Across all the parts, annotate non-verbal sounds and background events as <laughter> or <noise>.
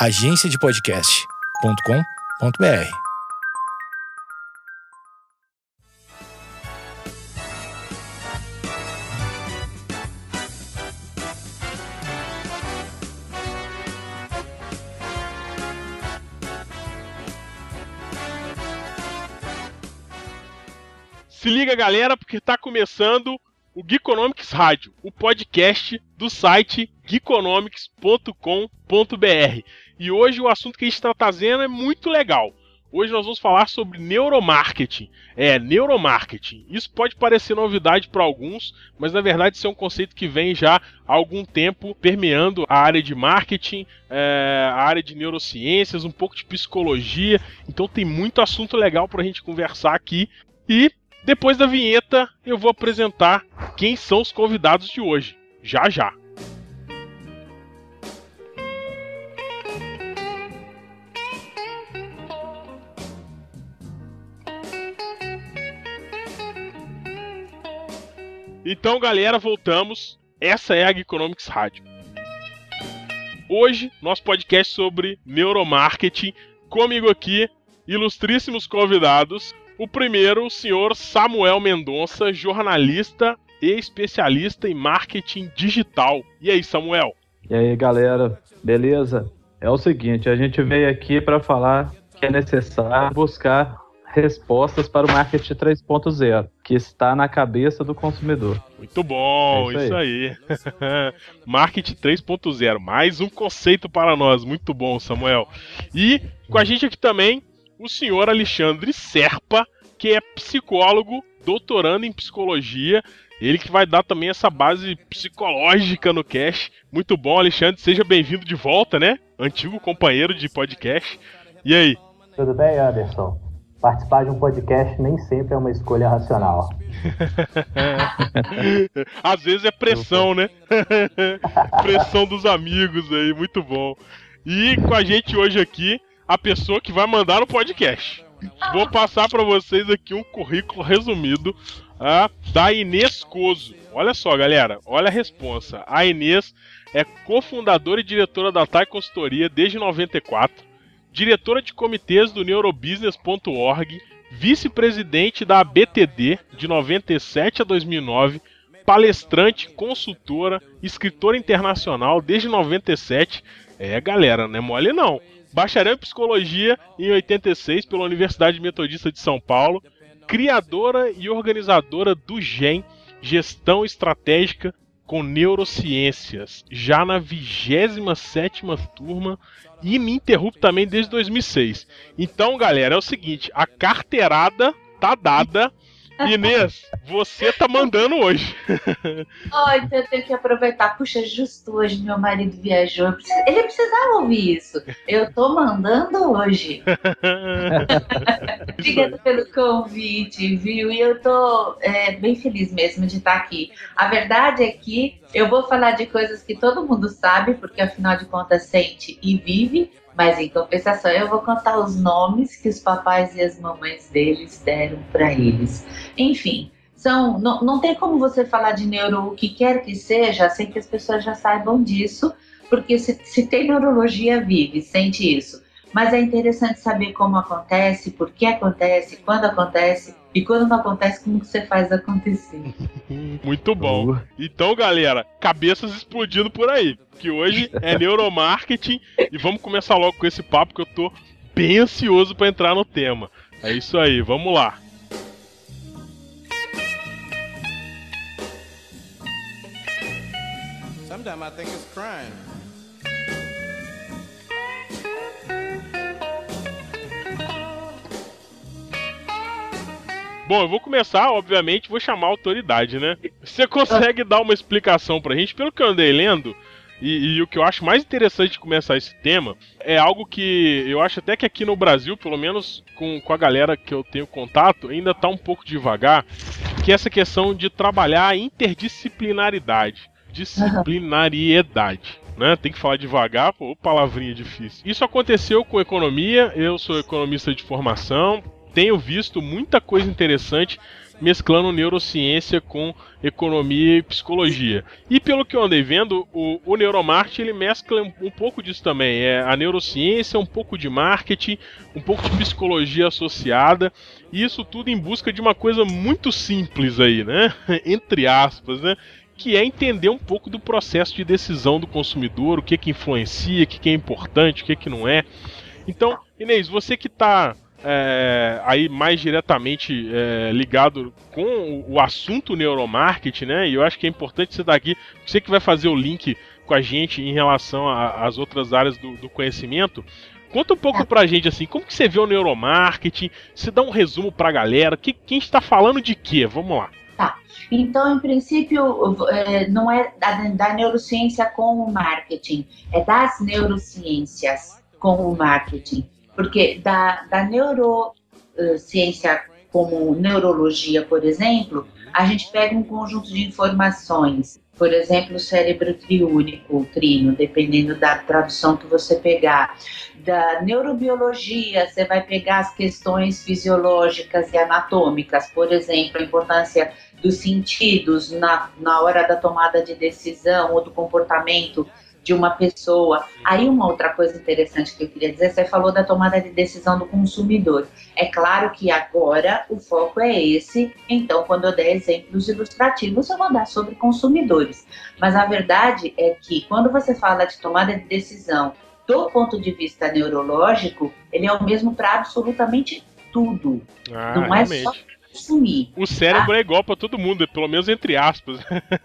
agenciadepodcast.com.br. Se liga, galera, porque tá começando o Geekonomics Rádio, o podcast do site geekonomics.com.br. E hoje o assunto que a gente está trazendo é muito legal. Hoje nós vamos falar sobre neuromarketing. É, neuromarketing. Isso pode parecer novidade para alguns, mas na verdade isso é um conceito que vem já há algum tempo permeando a área de marketing, é, a área de neurociências, um pouco de psicologia. Então tem muito assunto legal para a gente conversar aqui. E depois da vinheta eu vou apresentar quem são os convidados de hoje. Já já. Então, galera, voltamos. Essa é a Geekonomics Rádio. Hoje, nosso podcast sobre neuromarketing. Comigo aqui, ilustríssimos convidados. O primeiro, o senhor Samuel Mendonça, jornalista e especialista em marketing digital. E aí, Samuel? E aí, galera, beleza? É o seguinte, a gente veio aqui para falar que é necessário buscar respostas para o marketing 3.0, que está na cabeça do consumidor. Muito bom, é isso, isso aí. aí. <laughs> marketing 3.0, mais um conceito para nós. Muito bom, Samuel. E com a gente aqui também o senhor Alexandre Serpa, que é psicólogo, doutorando em psicologia. Ele que vai dar também essa base psicológica no cast. Muito bom, Alexandre. Seja bem-vindo de volta, né? Antigo companheiro de podcast. E aí? Tudo bem, Anderson? Participar de um podcast nem sempre é uma escolha racional. <laughs> Às vezes é pressão, né? <laughs> pressão dos amigos aí, muito bom. E com a gente hoje aqui, a pessoa que vai mandar o podcast. Vou passar para vocês aqui um currículo resumido uh, da Inês Coso. Olha só, galera, olha a responsa. A Inês é cofundadora e diretora da TAI Consultoria desde 94 diretora de comitês do neurobusiness.org, vice-presidente da ABTD de 97 a 2009, palestrante, consultora, escritora internacional desde 97. É, galera, não é mole não. Bacharel em psicologia em 86 pela Universidade Metodista de São Paulo, criadora e organizadora do GEM, Gestão Estratégica com Neurociências, já na 27 turma ininterrupto também desde 2006. Então, galera, é o seguinte: a carteirada tá dada. Inês, você tá mandando hoje. oh, então eu tenho que aproveitar. Puxa, justo hoje meu marido viajou. Ele precisava ouvir isso. Eu tô mandando hoje. <laughs> Obrigada pelo convite, viu? E eu tô é, bem feliz mesmo de estar aqui. A verdade é que eu vou falar de coisas que todo mundo sabe, porque afinal de contas sente e vive, mas em compensação, eu vou contar os nomes que os papais e as mamães deles deram para eles. Enfim, são, não, não tem como você falar de neuro o que quer que seja sem que as pessoas já saibam disso, porque se, se tem neurologia, vive, sente isso. Mas é interessante saber como acontece, por que acontece, quando acontece e quando não acontece, como que você faz acontecer. <laughs> Muito bom. Então, galera, cabeças explodindo por aí que hoje é <laughs> neuromarketing e vamos começar logo com esse papo que eu tô bem ansioso para entrar no tema. É isso aí, vamos lá. Sometimes I think it's crime. Bom, eu vou começar, obviamente, vou chamar a autoridade, né? Você consegue dar uma explicação pra gente? Pelo que eu andei lendo, e, e, o que eu acho mais interessante de começar esse tema é algo que eu acho até que aqui no Brasil, pelo menos com, com a galera que eu tenho contato, ainda está um pouco devagar, que é essa questão de trabalhar a interdisciplinaridade, disciplinariedade. Né? Tem que falar devagar, pô, palavrinha difícil. Isso aconteceu com economia, eu sou economista de formação, tenho visto muita coisa interessante mesclando neurociência com economia e psicologia. E pelo que eu andei vendo, o, o Neuromarketing ele mescla um, um, pouco disso também. É a neurociência, um pouco de marketing, um pouco de psicologia associada. E isso tudo em busca de uma coisa muito simples aí, né? <laughs> Entre aspas, né? que é entender um pouco do processo de decisão do consumidor, o que que influencia, o que, que é importante, o que, que não é. Então, Inês, você que está é, aí mais diretamente é, ligado com o, assunto neuromarketing, né? E eu acho que é importante você estar aqui, você que vai fazer o link com a gente em relação às outras áreas do, do conhecimento. Conta um pouco pra gente assim, como que você vê o neuromarketing? Se dá um resumo pra galera, que, quem está falando de quê? Vamos lá. Tá. Então, em princípio, é, não é da, da, neurociência com o marketing, é das neurociências com o marketing. Porque da, da neurociência como neurologia, por exemplo, a gente pega um conjunto de informações, por exemplo, o cérebro triúnico, trino, dependendo da tradução que você pegar. Da neurobiologia, você vai pegar as questões fisiológicas e anatômicas, por exemplo, a importância dos sentidos na, na hora da tomada de decisão ou do comportamento de uma pessoa. Aí uma outra coisa interessante que eu queria dizer, você falou da tomada de decisão do consumidor. É claro que agora o foco é esse, então quando eu der exemplos ilustrativos eu vou dar sobre consumidores. Mas a verdade é que quando você fala de tomada de decisão do ponto de vista neurológico, ele é o mesmo para absolutamente tudo. Ah, Não é realmente. só consumir. O cérebro tá? é igual para todo mundo, pelo menos entre aspas.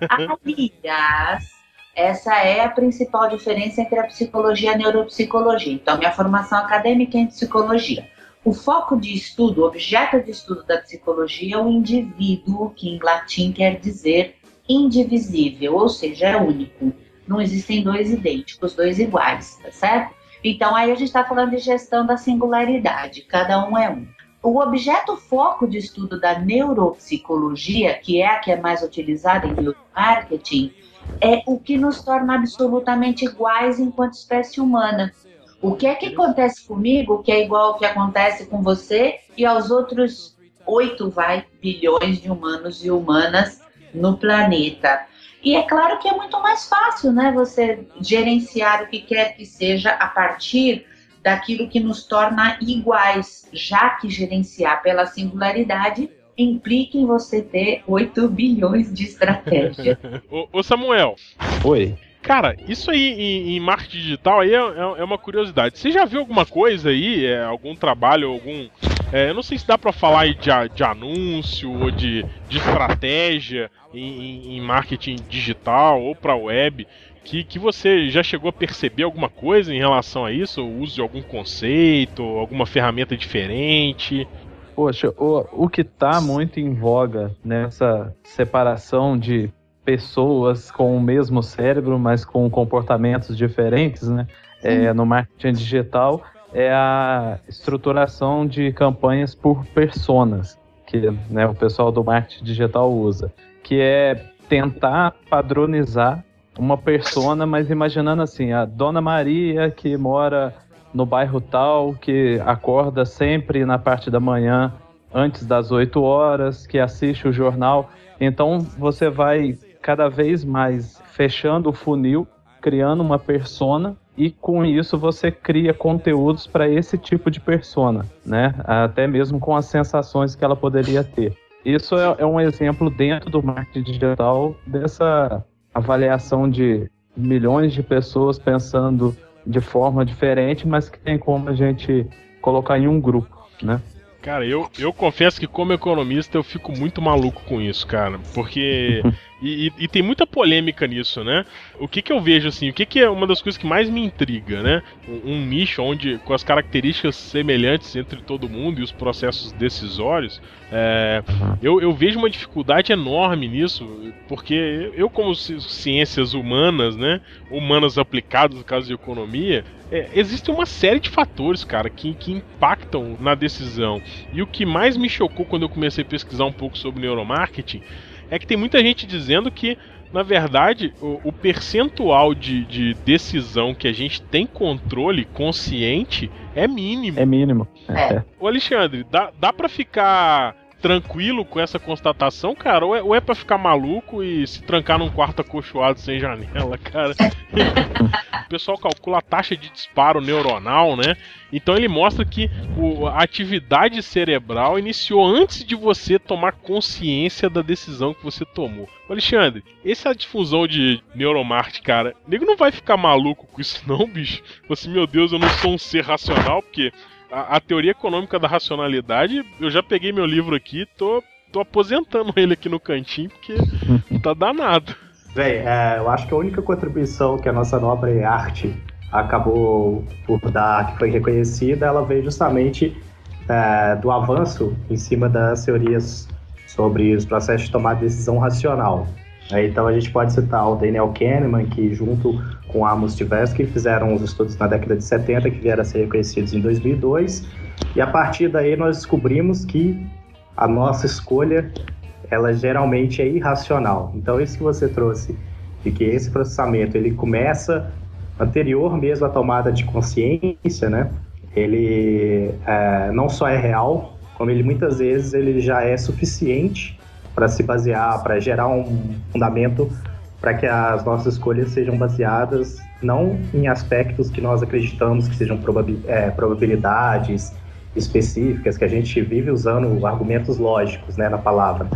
Aliás, essa é a principal diferença entre a psicologia e a neuropsicologia. Então, minha formação acadêmica é em psicologia. O foco de estudo, o objeto de estudo da psicologia é o indivíduo, que em latim quer dizer indivisível, ou seja, é único. Não existem dois idênticos, dois iguais, tá certo? Então, aí a gente está falando de gestão da singularidade, cada um é um. O objeto foco de estudo da neuropsicologia, que é a que é mais utilizada em neuromarketing, é o que nos torna absolutamente iguais enquanto espécie humana. O que é que acontece comigo que é igual ao que acontece com você e aos outros 8 vai, bilhões de humanos e humanas no planeta? E é claro que é muito mais fácil, né, você gerenciar o que quer que seja a partir daquilo que nos torna iguais, já que gerenciar pela singularidade implica em você ter 8 bilhões de estratégia. <laughs> ô, Samuel. Oi. Cara, isso aí em, em marketing digital aí é, é, é, uma curiosidade. Você já viu alguma coisa aí, é, algum trabalho, algum. É, eu não sei se dá para falar de, de, anúncio ou de, de estratégia em, em, marketing digital ou para web que, que você já chegou a perceber alguma coisa em relação a isso? O uso de algum conceito, alguma ferramenta diferente? Poxa, o, o que está muito em voga nessa separação de pessoas com o mesmo cérebro, mas com comportamentos diferentes, né? É, no marketing digital é a estruturação de campanhas por personas que né, o pessoal do marketing digital usa, que é tentar padronizar uma persona, mas imaginando assim, a Dona Maria que mora no bairro tal, que acorda sempre na parte da manhã antes das 8 horas, que assiste o jornal. Então você vai cada vez mais fechando o funil, criando uma persona e com isso você cria conteúdos para esse tipo de persona, né? Até mesmo com as sensações que ela poderia ter. Isso é, é um exemplo dentro do marketing digital dessa avaliação de milhões de pessoas pensando de forma diferente, mas que tem como a gente colocar em um grupo, né? Cara, eu, eu confesso que como economista eu fico muito maluco com isso, cara. Porque. <laughs> e, e, e, tem muita polêmica nisso, né? O que que eu vejo assim? O que que é uma das coisas que mais me intriga, né? Um, um nicho onde, com as características semelhantes entre todo mundo e os processos decisórios, é, eu, eu vejo uma dificuldade enorme nisso, porque eu, como ciências humanas, né? Humanas aplicadas no caso de economia, é, existe uma série de fatores, cara, que, que impactam na decisão. E o que mais me chocou quando eu comecei a pesquisar um pouco sobre neuromarketing é que tem muita gente dizendo que na verdade, o, o percentual de, de decisão que a gente tem controle consciente é mínimo. É mínimo. É. Ô Alexandre, dá, dá pra ficar tranquilo com essa constatação, cara? Ou é, ou é pra ficar maluco e se trancar num quarto acolchoado sem janela, cara? <laughs> o pessoal calcula a taxa de disparo neuronal, né? Então ele mostra que o- a atividade cerebral iniciou antes de você tomar consciência da decisão que você tomou. Alexandre, essa difusão de neuromarte, cara, nego não vai ficar maluco com isso não, bicho? Você, meu Deus, eu não sou um ser racional, porque a, a teoria econômica da racionalidade, eu já peguei meu livro aqui, tô, tô aposentando <laughs> ele aqui no cantinho, porque <laughs> tá danado. Véi, é, eu acho que a única contribuição que a nossa nobre arte acabou por dar, que foi reconhecida, ela veio justamente é, do avanço em cima das teorias sobre os processos de tomar decisão racional. Então a gente pode citar o Daniel Kahneman, que junto com Amos Tversky fizeram os estudos na década de 70, que vieram a ser reconhecidos em 2002, e a partir daí nós descobrimos que a nossa escolha ela geralmente é irracional. Então isso que você trouxe de que esse processamento ele começa anterior mesmo à tomada de consciência, né? Ele é, não só é real, como ele muitas vezes ele já é suficiente para se basear, para gerar um fundamento para que as nossas escolhas sejam baseadas não em aspectos que nós acreditamos que sejam é, probabilidades específicas, que a gente vive usando argumentos lógicos né, na palavra,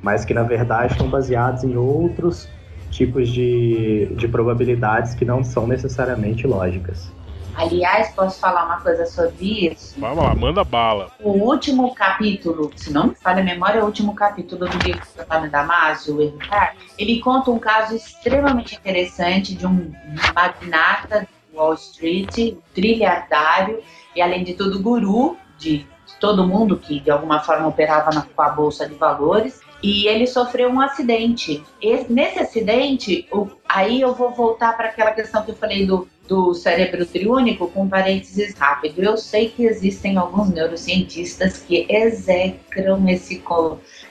mas que na verdade estão baseados em outros tipos de, de probabilidades que não são necessariamente lógicas. Aliás, posso falar uma coisa sobre isso? Vamos lá, manda bala. O último capítulo, se não me falha a memória, é o último capítulo do livro do Antônio Damasio, o Errar, ele conta um caso extremamente interessante de um magnata de Wall Street, trilhardário e, além de tudo, guru de todo mundo que de alguma forma operava na, com a Bolsa de Valores. E ele sofreu um acidente. Esse- nesse acidente, o- aí eu vou voltar para aquela questão que eu falei do, do cérebro triúnico, com parênteses rápido. Eu sei que existem alguns neurocientistas que execram esse,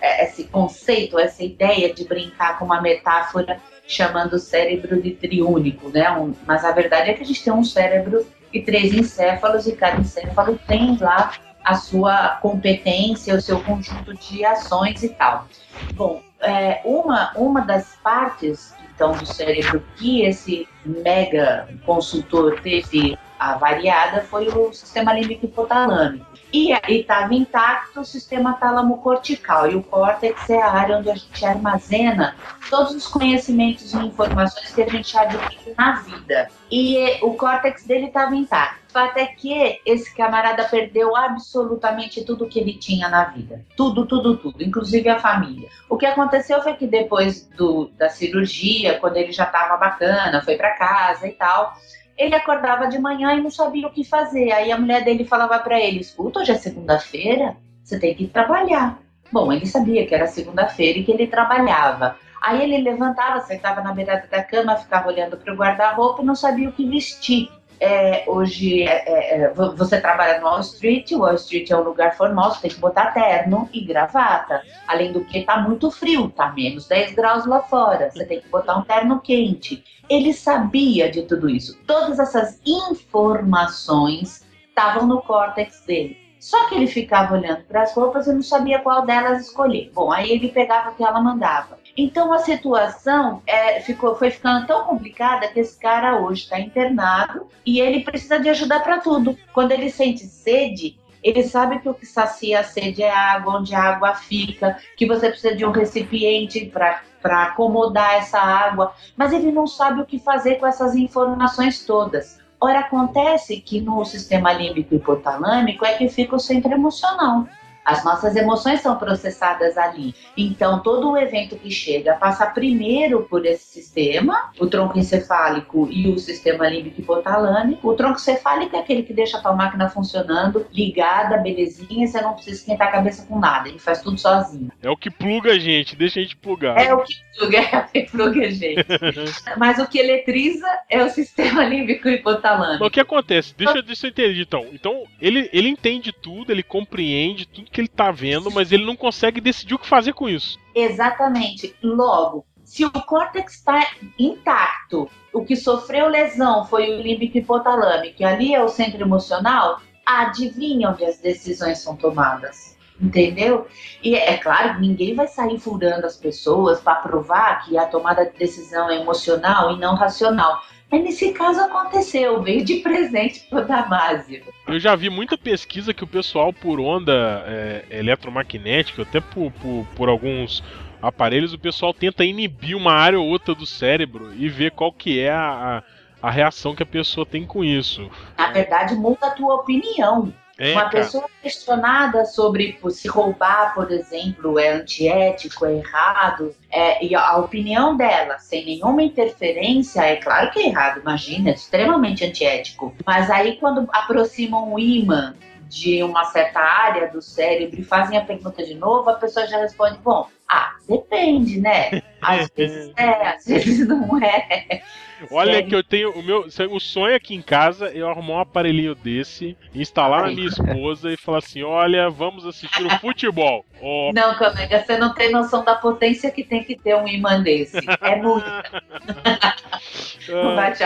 eh, esse conceito, essa ideia de brincar com uma metáfora chamando o cérebro de triúnico, né? Mas a verdade é que a gente tem um cérebro e três encéfalos e cada encéfalo tem lá a sua competência, o seu conjunto de ações e tal. Bom, é, uma, uma das partes então do cérebro que esse mega consultor teve avariada foi o sistema límbico hipotalâmico. E estava intacto o sistema tálamo-cortical. E o córtex é a área onde a gente armazena todos os conhecimentos e informações que a gente adquire na vida. E o córtex dele estava intacto. O fato é que esse camarada perdeu absolutamente tudo que ele tinha na vida. Tudo, tudo, tudo, inclusive a família. O que aconteceu foi que depois do, da cirurgia, quando ele já estava bacana, foi para casa e tal, ele acordava de manhã e não sabia o que fazer. Aí a mulher dele falava para ele: Escuta, hoje é segunda-feira, você tem que trabalhar. Bom, ele sabia que era segunda-feira e que ele trabalhava. Aí ele levantava, sentava na beirada da cama, ficava olhando para o guarda-roupa e não sabia o que vestir. É, hoje é, é, é, vo- você trabalha no Wall Street, Wall Street é um lugar formal, você tem que botar terno e gravata. Além do que tá muito frio, tá menos 10 graus lá fora, você tem que botar um terno quente. Ele sabia de tudo isso. Todas essas informações estavam no córtex dele. Só que ele ficava olhando para as roupas e não sabia qual delas escolher. Bom, aí ele pegava o que ela mandava. Então a situação é, ficou, foi ficando tão complicada que esse cara hoje está internado e ele precisa de ajuda para tudo. Quando ele sente sede, ele sabe que o que sacia a sede é a água, onde a água fica, que você precisa de um recipiente para acomodar essa água, mas ele não sabe o que fazer com essas informações todas. Ora, acontece que no sistema límbico hipotalâmico é que fica o centro emocional. As nossas emoções são processadas ali. Então, todo o evento que chega passa primeiro por esse sistema, o tronco encefálico e o sistema límbico hipotalâmico. O tronco cefálico é aquele que deixa a tua máquina funcionando, ligada, belezinha, você não precisa esquentar a cabeça com nada, ele faz tudo sozinho. É o que pluga a gente, deixa a gente plugar. É o que pluga, <laughs> é o que pluga a gente. <laughs> Mas o que eletriza é o sistema límbico Mas hipotalâmico. o que acontece? Deixa, deixa eu entender então. Então, ele, ele entende tudo, ele compreende tudo que ele tá vendo, mas ele não consegue decidir o que fazer com isso. Exatamente. Logo, Se o córtex está intacto, o que sofreu lesão foi o límbico hipotalâmico, que ali é o centro emocional, adivinha onde as decisões são tomadas. Entendeu? E é claro que ninguém vai sair furando as pessoas para provar que a tomada de decisão é emocional e não racional. Mas nesse caso aconteceu, veio de presente pro Damásio. Eu já vi muita pesquisa que o pessoal por onda é, eletromagnética, até por, por, por alguns aparelhos, o pessoal tenta inibir uma área ou outra do cérebro e ver qual que é a, a, a reação que a pessoa tem com isso. Na verdade, muda a tua opinião. É, Uma pessoa questionada sobre se roubar, por exemplo, é antiético, é errado, é, e a opinião dela, sem nenhuma interferência, é claro que é errado, imagina, é extremamente antiético. Mas aí, quando aproximam o imã de uma certa área do cérebro e fazem a pergunta de novo, a pessoa já responde: bom, ah, depende, né? <laughs> Às vezes é, às vezes não é. Olha Sério? que eu tenho. O meu o sonho aqui em casa é eu arrumar um aparelhinho desse, instalar na minha esposa e falar assim: olha, vamos assistir o futebol. <laughs> Ó, Não, colega, você não tem noção da potência que tem que ter um imã desse. É muito. <laughs> Não vai te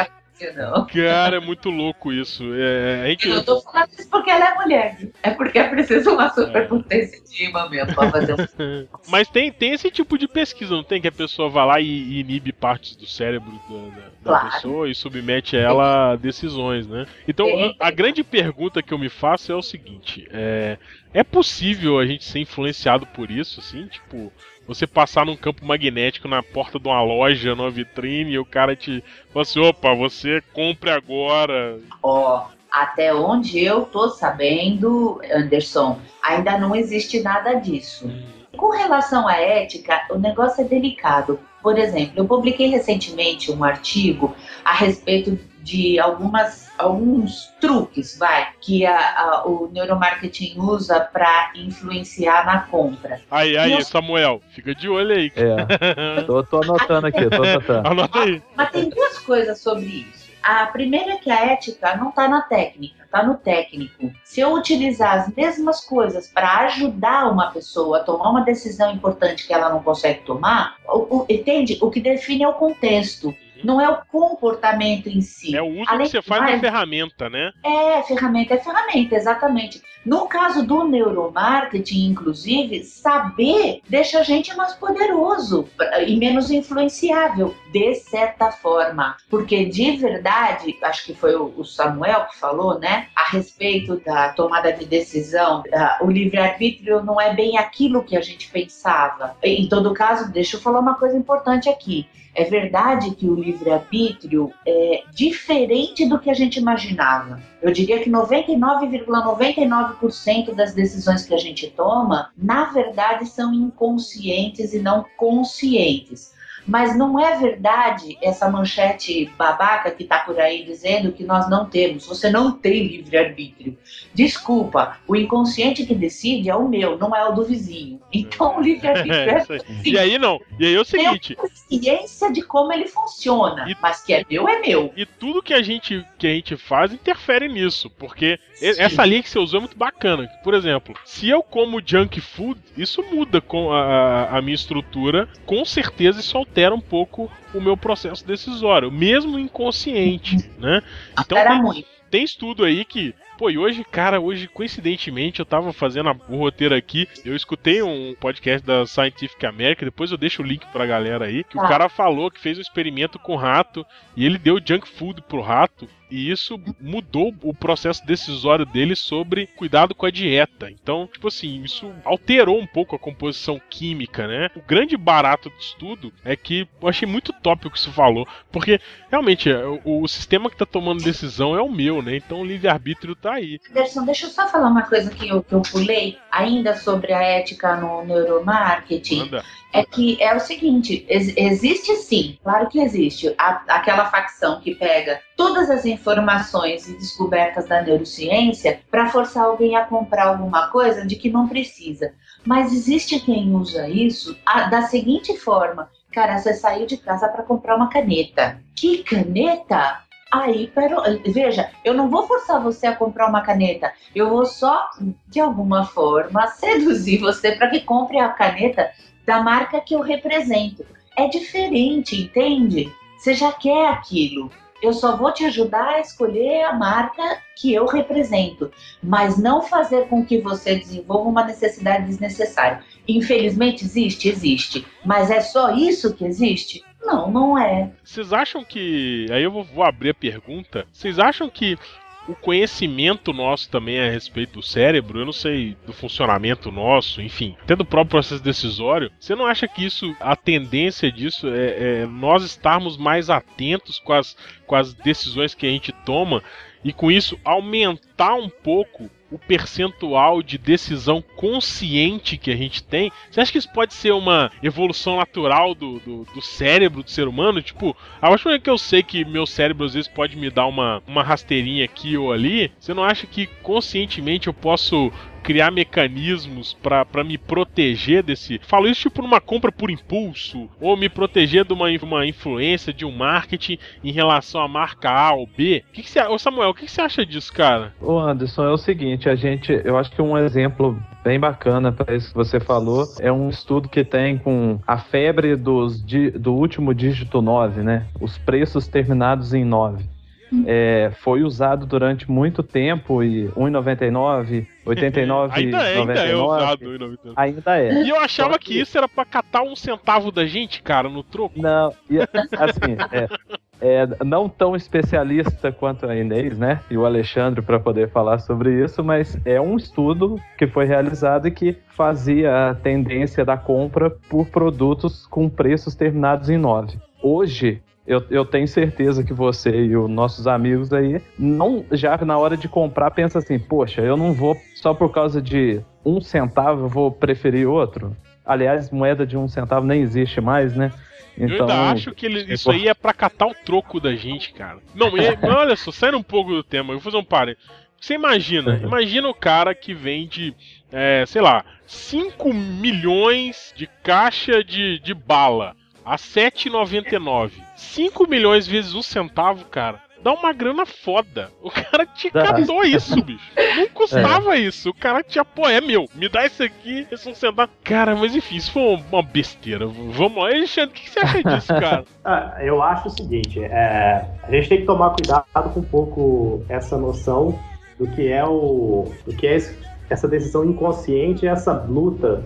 não. cara, é muito louco isso. É, a Eu tô falando isso porque ela é mulher. É porque é preciso uma superpotência de imã mesmo pra fazer um. <laughs> Mas tem, tem esse tipo de pesquisa, não tem? Que a pessoa vai lá e, e inibe partes do cérebro da, da- Claro. pessoa e submete ela a decisões, né? Então, a, a grande pergunta que eu me faço é o seguinte: é, é possível a gente ser influenciado por isso, assim? Tipo, você passar num campo magnético na porta de uma loja, numa vitrine, e o cara te fala assim: opa, você compre agora. Ó, até onde eu tô sabendo, Anderson, ainda não existe nada disso. Com relação à ética, o negócio é delicado. Por exemplo, eu publiquei recentemente um artigo a respeito de algumas, alguns truques, vai, que a- a- o neuromarketing usa para influenciar na compra. Aí, aí, Nossa. Samuel, fica de olho aí. É, <laughs> tô, tô anotando aqui, tô anotando. Anota aí. Mas tem duas coisas sobre isso. A primeira é que a ética não está na técnica, está no técnico. Se eu utilizar as mesmas coisas para ajudar uma pessoa a tomar uma decisão importante que ela não consegue tomar, o, o- entende? O que define é o contexto, não é o comportamento em si. É o uso Além que você faz da ferramenta, né? É, ferramenta é ferramenta, exatamente. No caso do neuromarketing, inclusive, saber deixa a gente mais poderoso e menos influenciável, de certa forma. Porque de verdade, acho que foi o Samuel que falou, né, a respeito da tomada de decisão, o livre-arbítrio não é bem aquilo que a gente pensava. Em todo caso, deixa eu falar uma coisa importante aqui. É verdade que o livre-arbítrio é diferente do que a gente imaginava. Eu diria que 99,99% das decisões que a gente toma, na verdade, são inconscientes e não conscientes. Mas não é verdade essa manchete babaca que está por aí dizendo que nós não temos. Você não tem livre-arbítrio. Desculpa, o inconsciente que decide é o meu, não é o do vizinho. Então o livre-arbítrio É, é. E aí não. E aí é o seguinte. ciência de como ele funciona. E- Mas que é meu, é meu. E tudo que a gente que a gente faz interfere nisso, porque e- essa linha que você usou é muito bacana. Por exemplo, se eu como junk food, isso muda com a, a- a minha estrutura, com certeza isso altera um pouco o meu processo decisório, mesmo inconsciente, <laughs> né? Então tem, tem estudo aí que, pô, e hoje, cara, hoje coincidentemente eu tava fazendo a- o roteiro aqui, eu escutei um podcast da Scientific America, depois eu deixo o link pra galera aí, que o Tá. cara falou que fez um experimento com rato e ele deu junk food pro rato e isso mudou o processo decisório dele sobre cuidado com a dieta. Então, tipo assim, isso alterou um pouco a composição química, né? O grande barato do estudo é que eu achei muito top o que você falou, porque realmente o, o sistema que tá tomando decisão é o meu, né? Então o livre-arbítrio tá aí. Anderson, deixa eu só falar uma coisa que eu, que eu pulei, ainda sobre a ética no neuromarketing. É que é o seguinte: ex- existe sim, claro que existe, a- aquela facção que pega todas as informações e descobertas da neurociência para forçar alguém a comprar alguma coisa de que não precisa. Mas existe quem usa isso a- da seguinte forma: cara, você saiu de casa para comprar uma caneta. Que caneta? Aí, pero, veja, eu não vou forçar você a comprar uma caneta. Eu vou só, de alguma forma, <laughs> seduzir você para que compre a caneta da marca que eu represento. é diferente, entende? Você já quer aquilo. Eu só vou te ajudar a escolher a marca que eu represento, mas não fazer com que você desenvolva uma necessidade desnecessária. Infelizmente existe, existe, mas é só isso que existe? Não, não é. Vocês acham que. Aí eu vou, abrir a pergunta. Vocês acham que o conhecimento nosso também a respeito do cérebro, eu não sei do funcionamento nosso, enfim, até do próprio processo decisório, você não acha que isso, a tendência disso é, é nós estarmos mais atentos com as, com as decisões que a gente toma e com isso aumentar um pouco o percentual de decisão consciente que a gente tem, você acha que isso pode ser uma evolução natural do, do, do cérebro do ser humano? Tipo, a última vez que eu sei que meu cérebro às vezes pode me dar uma, uma rasteirinha aqui ou ali, você não acha que conscientemente eu posso criar mecanismos para me proteger desse. Falo isso tipo numa compra por impulso, ou me proteger de uma, uma influência de um marketing em relação à marca A ou B. O que, que ô Samuel, o que, que você acha disso, cara? Ô Anderson, é o seguinte, a gente, eu acho que um exemplo bem bacana para isso que você falou é um estudo que tem com a febre dos, do último dígito 9, né? Os preços terminados em 9 é, foi usado durante muito tempo e 1,99, 89, <laughs> ainda é, 99, ainda é usado 1,99. Ainda é. E eu achava que... que... isso era para catar um centavo da gente, cara, no troco. Não, e, <laughs> assim, é, é, não tão especialista quanto a Inês, né? E o Alexandre para poder falar sobre isso, mas é um estudo que foi realizado e que fazia a tendência da compra por produtos com preços terminados em 9. Hoje, eu, eu tenho certeza que você e os nossos amigos aí, não já na hora de comprar, pensa assim, poxa, eu não vou só por causa de um centavo, eu vou preferir outro. Aliás, moeda de um centavo nem existe mais, né? Então, eu ainda acho que ele, isso aí é pra catar o troco da gente, cara. Não, <laughs> olha só, saindo um pouco do tema, eu vou fazer um pare. Você imagina, uhum. imagina o cara que vende, é, sei lá, 5 milhões de caixa de, de bala a 7,99. 5 milhões vezes um centavo, cara. Dá uma grana foda. O cara te catou isso, bicho. Não custava é. isso. O cara tinha, pô, é meu. Me dá isso aqui, esse um centavo. Cara, mas enfim, isso foi uma besteira. Vamos lá, Alexandre, o que você acha disso, <laughs> cara? ah, eu acho o seguinte: é, a gente tem que tomar cuidado com um pouco essa noção do que é o. do que é essa decisão inconsciente, essa luta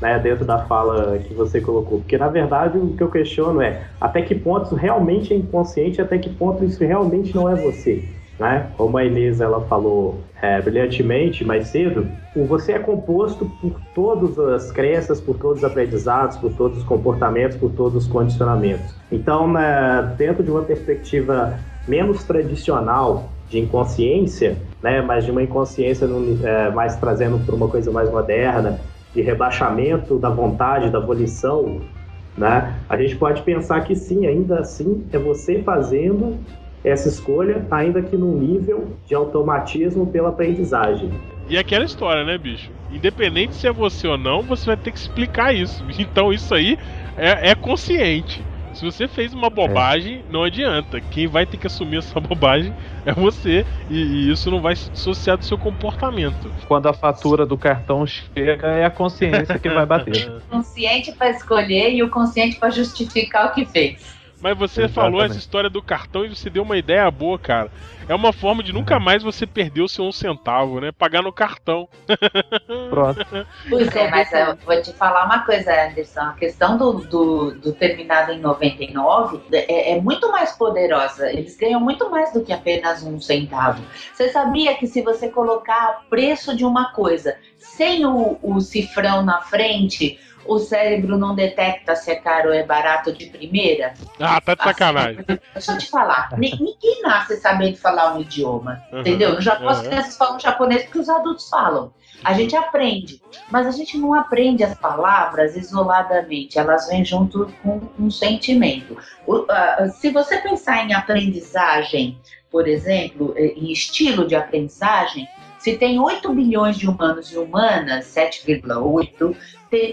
né, dentro da fala que você colocou. Porque, na verdade, o que eu questiono é até que ponto isso realmente é inconsciente, até que ponto isso realmente não é você. Né? Como a Inês ela falou é, brilhantemente mais cedo, o você é composto por todas as crenças, por todos os aprendizados, por todos os comportamentos, por todos os condicionamentos. Então, né, dentro de uma perspectiva menos tradicional de inconsciência, né, mas de uma inconsciência é, mais trazendo para uma coisa mais moderna, de rebaixamento da vontade, da volição, né? A gente pode pensar que sim, ainda assim é você fazendo essa escolha, ainda que num nível de automatismo pela aprendizagem. E aquela história, né, bicho? Independente se é você ou não, você vai ter que explicar isso. <laughs> Então isso aí é, é consciente. Se você fez uma bobagem, é. não adianta. Quem vai ter que assumir essa <laughs> bobagem é você. E, e, isso não vai se dissociar do seu comportamento. Quando a fatura do cartão chega, é a consciência que vai bater. <laughs> consciente para escolher e o consciente para justificar o que fez. Mas você Exatamente. falou essa história do cartão e você deu uma ideia boa, cara. É uma forma de nunca mais você perder o seu um centavo, né? Pagar no cartão. <laughs> Pronto. Pois é, mas eu vou te falar uma coisa, Anderson. A questão do, do, do terminado em 99 é, é, muito mais poderosa. Eles ganham muito mais do que apenas um centavo. Você sabia que se você colocar preço de uma coisa sem o, o cifrão na frente, o cérebro não detecta se é caro ou é barato de primeira? Ah, tá de sacanagem. Assim, <laughs> deixa eu te falar, ninguém nasce sabendo falar um idioma, uhum, entendeu? No Japão uhum. as crianças falam japonês porque os adultos falam. A gente aprende, mas a gente não aprende as palavras isoladamente, elas vêm junto com um sentimento. se você pensar em aprendizagem, por exemplo, em estilo de aprendizagem, se tem 8 bilhões de humanos e humanas, 7,8,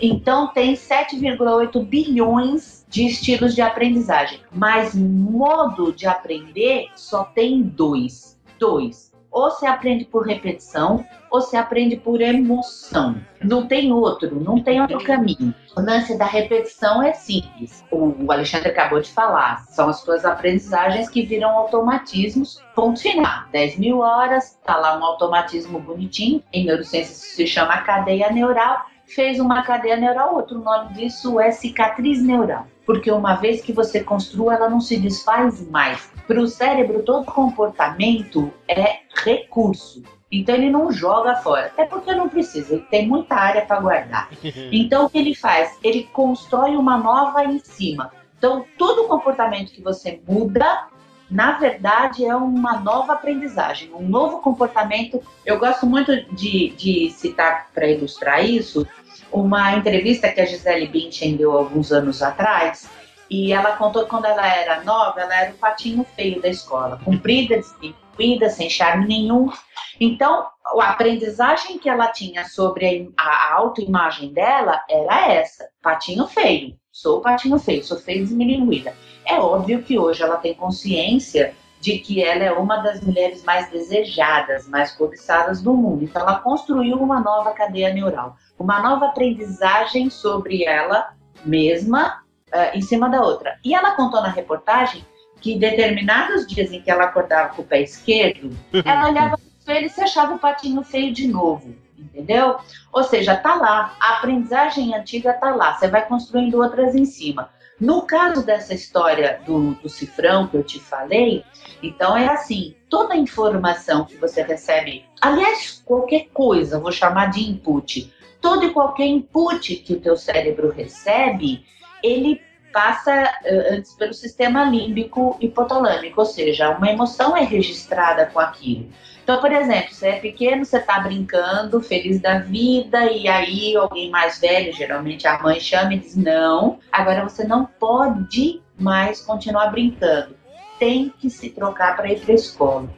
então tem 7,8 bilhões de estilos de aprendizagem. Mas modo de aprender só tem dois. Dois. Ou se aprende por repetição, ou se aprende por emoção. Não tem outro, não tem outro caminho. O lance da repetição é simples. O Alexandre acabou de falar. São as suas aprendizagens que viram automatismos. Ponto final. 10 mil horas, tá lá um automatismo bonitinho. Em neurociência se chama cadeia neural. Fez uma cadeia neural, outro nome disso é cicatriz neural. Porque uma vez que você construa, ela não se desfaz mais. Para o cérebro, todo comportamento é recurso. Então ele não joga fora, até porque não precisa, ele tem muita área para guardar. <laughs> Então o que ele faz? Ele constrói uma nova em cima. Então todo comportamento que você muda, na verdade é uma nova aprendizagem, um novo comportamento. Eu gosto muito de, de citar para ilustrar isso uma entrevista que a Gisele Bündchen deu alguns anos atrás. E ela contou que quando ela era nova, ela era o patinho feio da escola, comprida, desnutrida, sem charme nenhum. Então, a aprendizagem que ela tinha sobre a autoimagem dela era essa: patinho feio. Sou patinho feio, sou feio desmilinguida. É óbvio que hoje ela tem consciência de que ela é uma das mulheres mais desejadas, mais cobiçadas do mundo. Então, ela construiu uma nova cadeia neural, uma nova aprendizagem sobre ela mesma uh, em cima da outra. E ela contou na reportagem que determinados dias em que ela acordava com o pé esquerdo, ela olhava ele se achava o patinho feio de novo, entendeu? Ou seja, tá lá, a aprendizagem antiga tá lá, você vai construindo outras em cima. No caso dessa história do, do cifrão que eu te falei, então é assim, toda informação que você recebe, aliás, qualquer coisa, vou chamar de input, todo e qualquer input que o teu cérebro recebe, ele passa uh, antes pelo sistema límbico hipotalâmico, ou seja, uma emoção é registrada com aquilo. Então, por exemplo, você é pequeno, você está brincando, feliz da vida, e aí alguém mais velho, geralmente a mãe chama e diz: Não, agora você não pode mais continuar brincando. Tem que se trocar para ir para a escola.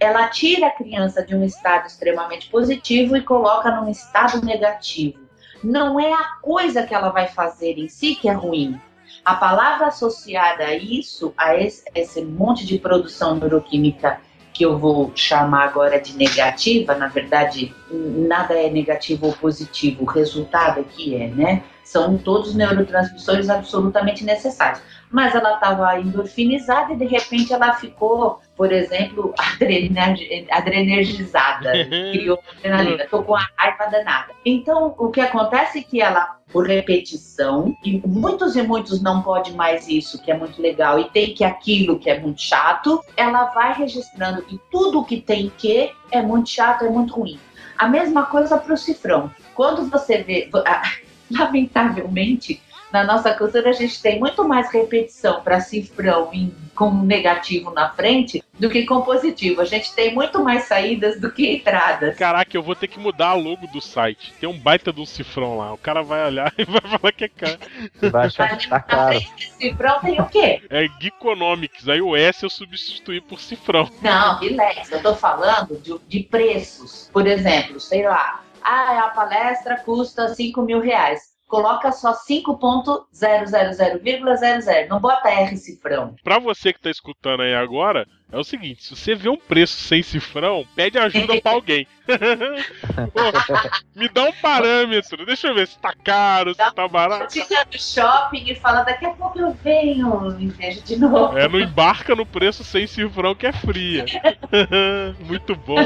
Ela tira a criança de um estado extremamente positivo e coloca num estado negativo. Não é a coisa que ela vai fazer em si que é ruim, a palavra associada a isso, a esse, esse, monte de produção neuroquímica que eu vou chamar agora de negativa, na verdade, nada é negativo ou positivo, o resultado aqui é, né? São todos neurotransmissores absolutamente necessários. Mas ela estava endorfinizada e de repente ela ficou, por exemplo, <laughs> adrenergizada, <laughs> criou adrenalina, tô com a raiva danada. Então, o que acontece é que ela por repetição, e muitos e muitos não pode mais isso, que é muito legal, e tem que aquilo que é muito chato, ela vai registrando que tudo que tem que é muito chato, é muito ruim. A mesma coisa para o cifrão. Quando você vê, <laughs> lamentavelmente, na nossa cultura a gente tem muito mais repetição para cifrão em, com negativo na frente do que com positivo. A gente tem muito mais saídas do que entradas. Caraca, eu vou ter que mudar a logo do site. Tem um baita de um cifrão lá. O cara vai olhar <laughs> e vai falar que é caro. Vai achar que tá caro. Na frente cifrão tem o quê? É Geekonomics. Aí o S eu substituí por cifrão. Não, relax. Eu tô falando de, de preços. Por exemplo, sei lá. Ah, a palestra custa 5 mil reais coloca só 5.000,00. Não bota R cifrão. Pra você que tá escutando aí agora, é o seguinte: se você vê um preço sem cifrão, pede ajuda pra alguém. <laughs> Pô, me dá um parâmetro, deixa eu ver se tá caro, se tá barato. Fica no shopping e fala: daqui a pouco eu venho e vejo de novo. É, não embarca no preço sem cifrão que é fria. <laughs> Muito bom.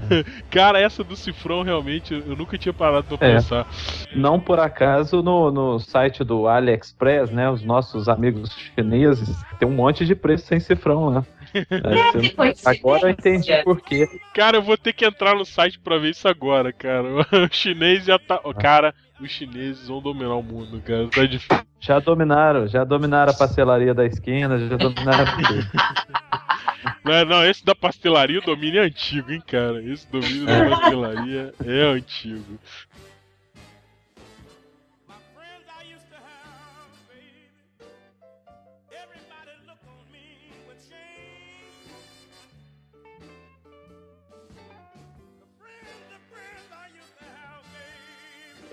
<laughs> Cara, essa do cifrão realmente eu nunca tinha parado pra é. pensar. Não por acaso no, no site do AliExpress, né? Os nossos amigos chineses tem um monte de preço sem cifrão lá. <laughs> É, agora eu entendi por quê. Cara, eu vou ter que entrar no site pra ver isso agora, cara. <laughs> O chinês já tá. Cara, os chineses vão dominar o mundo, cara. Tá difícil. Já dominaram, já dominaram a pastelaria da esquina, já dominaram <laughs> tudo. Não, não, esse da pastelaria, o domínio é antigo, hein, cara. Esse domínio da pastelaria é antigo.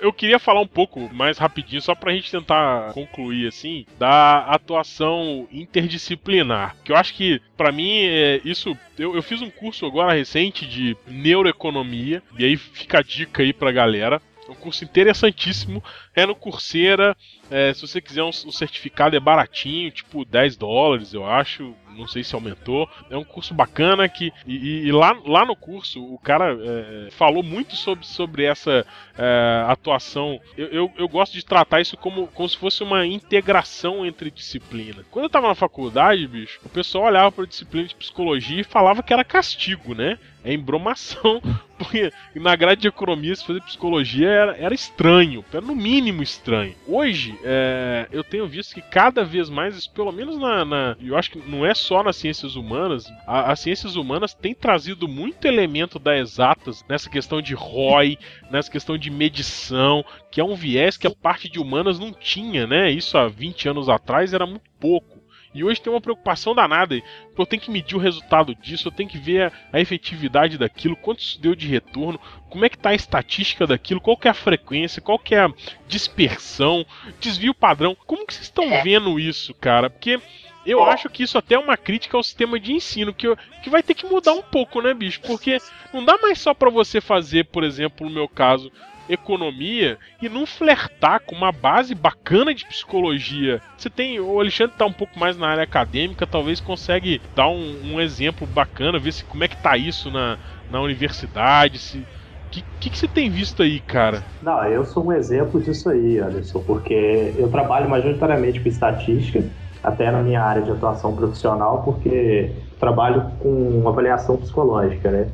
Eu queria falar um pouco mais rapidinho, só pra gente tentar concluir assim, da atuação interdisciplinar. Que eu acho que, para mim, é, isso. Eu, eu fiz um curso agora recente de neuroeconomia, e aí fica a dica aí pra galera. É um curso interessantíssimo. É no Coursera. É, se você quiser um, um, certificado, é baratinho, tipo 10 dólares, eu acho não sei se aumentou. É um curso bacana que. E, e lá, lá no curso, o cara é, falou muito sobre, sobre essa é, atuação. Eu, eu, eu, gosto de tratar isso como, como se fosse uma integração entre disciplinas. Quando eu tava na faculdade, bicho, o pessoal olhava pra disciplina de psicologia e falava que era castigo, né? É embromação. <laughs> Porque na grade de economia, se fazer psicologia era, era estranho, era no mínimo estranho. Hoje, é, eu tenho visto que cada vez mais, pelo menos na, na, Eu acho que não é só nas ciências humanas, a, as ciências humanas têm trazido muito elemento da exatas nessa questão de ROI, nessa questão de medição, que é um viés que a parte de humanas não tinha, né? Isso há 20 anos atrás era muito pouco. E hoje tem uma preocupação danada. Eu tenho que medir o resultado disso, eu tenho que ver a, a, efetividade daquilo, quanto isso deu de retorno, como é que está a estatística daquilo, qual que é a frequência, qual que é a dispersão, desvio padrão. Como que vocês estão é. vendo isso, cara? Porque eu acho que isso até é uma crítica ao sistema de ensino, que, que vai ter que mudar um pouco, né, bicho? Porque não dá mais só para você fazer, por exemplo, no meu caso, economia e não flertar com uma base bacana de psicologia. Você tem. O Alexandre tá um pouco mais na área acadêmica, talvez consegue dar um, um exemplo bacana, ver se como é que tá isso na, na universidade, se. O que, que, que, você tem visto aí, cara? Não, eu sou um exemplo disso aí, Alisson, porque eu trabalho majoritariamente com estatística, até na minha área de atuação profissional, porque trabalho com avaliação psicológica, né?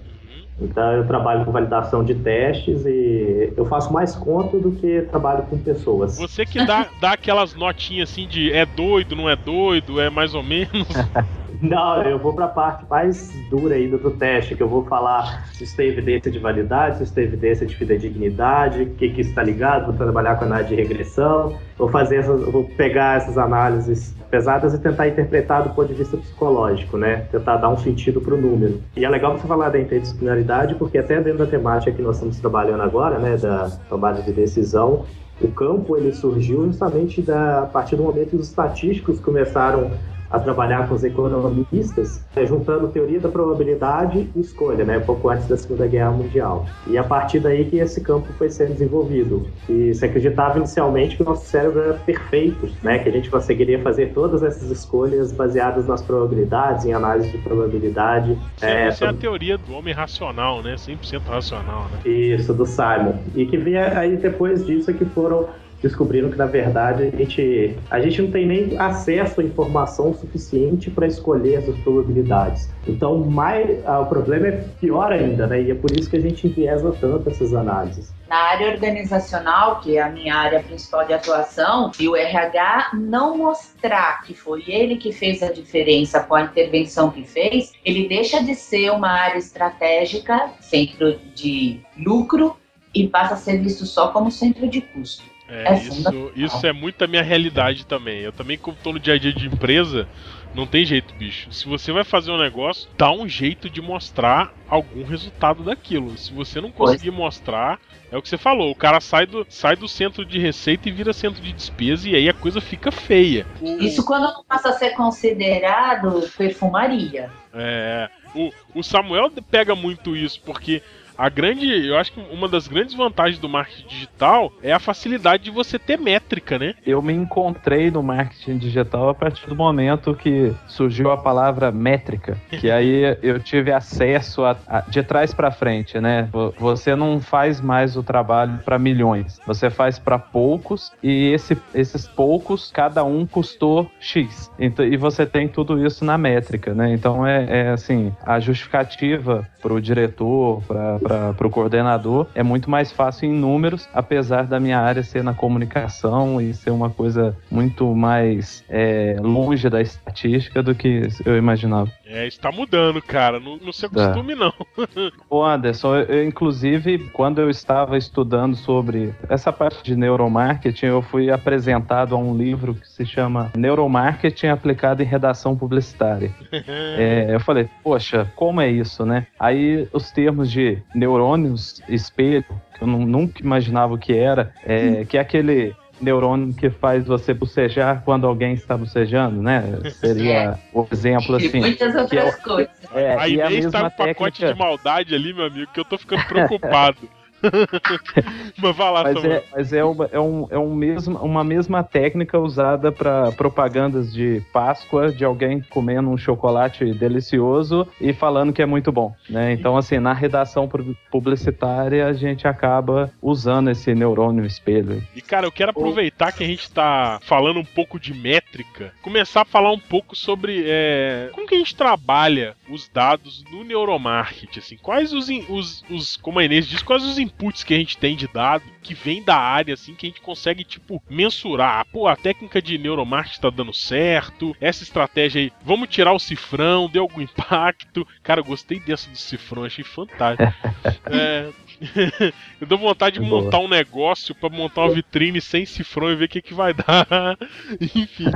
Então eu trabalho com validação de testes e eu faço mais conta do que trabalho com pessoas. Você que dá, dá aquelas notinhas assim de é doido, não é doido, é mais ou menos. <laughs> Não, eu vou para a parte mais dura ainda do teste, que eu vou falar se isso tem evidência de validade, se isso tem evidência de fidedignidade, o que, que está ligado, vou trabalhar com análise de regressão, vou fazer essas, vou pegar essas análises pesadas e tentar interpretar do ponto de vista psicológico, né? Tentar dar um sentido para o número. E é legal você falar da interdisciplinaridade, porque até dentro da temática que nós estamos trabalhando agora, né, da tomada de decisão, o campo ele surgiu justamente da, a partir do momento que os estatísticos começaram a trabalhar com os economistas, né, juntando teoria da probabilidade e escolha, né, pouco antes da Segunda Guerra Mundial. E a partir daí que esse campo foi sendo desenvolvido. E se acreditava inicialmente que o nosso cérebro era perfeito, né, que a gente conseguiria fazer todas essas escolhas baseadas nas probabilidades, em análise de probabilidade. é, essa é a teoria do homem racional, né, 100% racional, né? Isso, do Simon. E que vinha aí depois disso é que foram descobriram que na verdade a gente, a gente não tem nem acesso à informação suficiente para escolher essas probabilidades. Então, mais, ah, o problema é pior ainda, né? E é por isso que a gente enviesa tanto essas análises. Na área organizacional, que é a minha área principal de atuação, e o RH não mostrar que foi ele que fez a diferença com a intervenção que fez, ele deixa de ser uma área estratégica, centro de lucro, e passa a ser visto só como centro de custo. É, é isso, isso é muito a minha realidade também. Eu também, como tô no dia a dia de empresa, não tem jeito, bicho. Se você vai fazer um negócio, dá um jeito de mostrar algum resultado daquilo. Se você não conseguir mostrar, é o que você falou. O cara sai do, sai do centro de receita e vira centro de despesa, e aí a coisa fica feia. Isso quando não passa a ser considerado perfumaria. É. O, o Samuel pega muito isso, porque a grande, eu acho que uma das grandes vantagens do marketing digital é a facilidade de você ter métrica, né? Eu me encontrei no marketing digital a partir do momento que surgiu a palavra métrica, que aí <laughs> eu tive acesso a, a de trás para frente, né? Você não faz mais o trabalho para milhões, você faz para poucos e esse, esses poucos cada um custou x. Então, e você tem tudo isso na métrica, né? Então é, é assim a justificativa para o diretor, para para o coordenador, é muito mais fácil em números, apesar da minha área ser na comunicação e ser uma coisa muito mais é, longe da estatística do que eu imaginava. É, está mudando, cara. Não, não se acostume, é. não. <laughs> Ô, Anderson, eu, inclusive, quando eu estava estudando sobre essa parte de neuromarketing, eu fui apresentado a um livro que se chama Neuromarketing aplicado em redação publicitária. <laughs> é, eu falei, poxa, como é isso, né? Aí os termos de neurônios espelho, que eu nunca imaginava o que era, é, que é aquele neurônio que faz você bocejar quando alguém está bocejando, né? Seria é. o exemplo assim. E muitas outras é, coisas. É, a Inês está com um pacote de maldade ali, meu amigo, que eu tô ficando preocupado. <laughs> mas lá, mas, é, mas é, uma, é, um, é um mesmo, uma mesma técnica usada para propagandas de Páscoa, de alguém comendo um chocolate delicioso e falando que é muito bom. Né? Então, assim, na redação publicitária, a gente acaba usando esse neurônio espelho. E, cara, eu quero aproveitar que a gente está falando um pouco de métrica, começar a falar um pouco sobre é, como que a gente trabalha os dados no neuromarketing, assim, quais os, os, os como a Inês diz, quais os inputs que a gente tem de dado que vem da área, assim, que a gente consegue, tipo, mensurar. Pô, a técnica de neuromarketing tá dando certo, essa estratégia aí, vamos tirar o cifrão, deu algum <laughs> impacto. Cara, eu gostei dessa do cifrão, achei fantástico. <laughs> é, eu dou vontade de montar um negócio para montar uma vitrine sem cifrão e ver o que, que vai dar. <laughs> Enfim.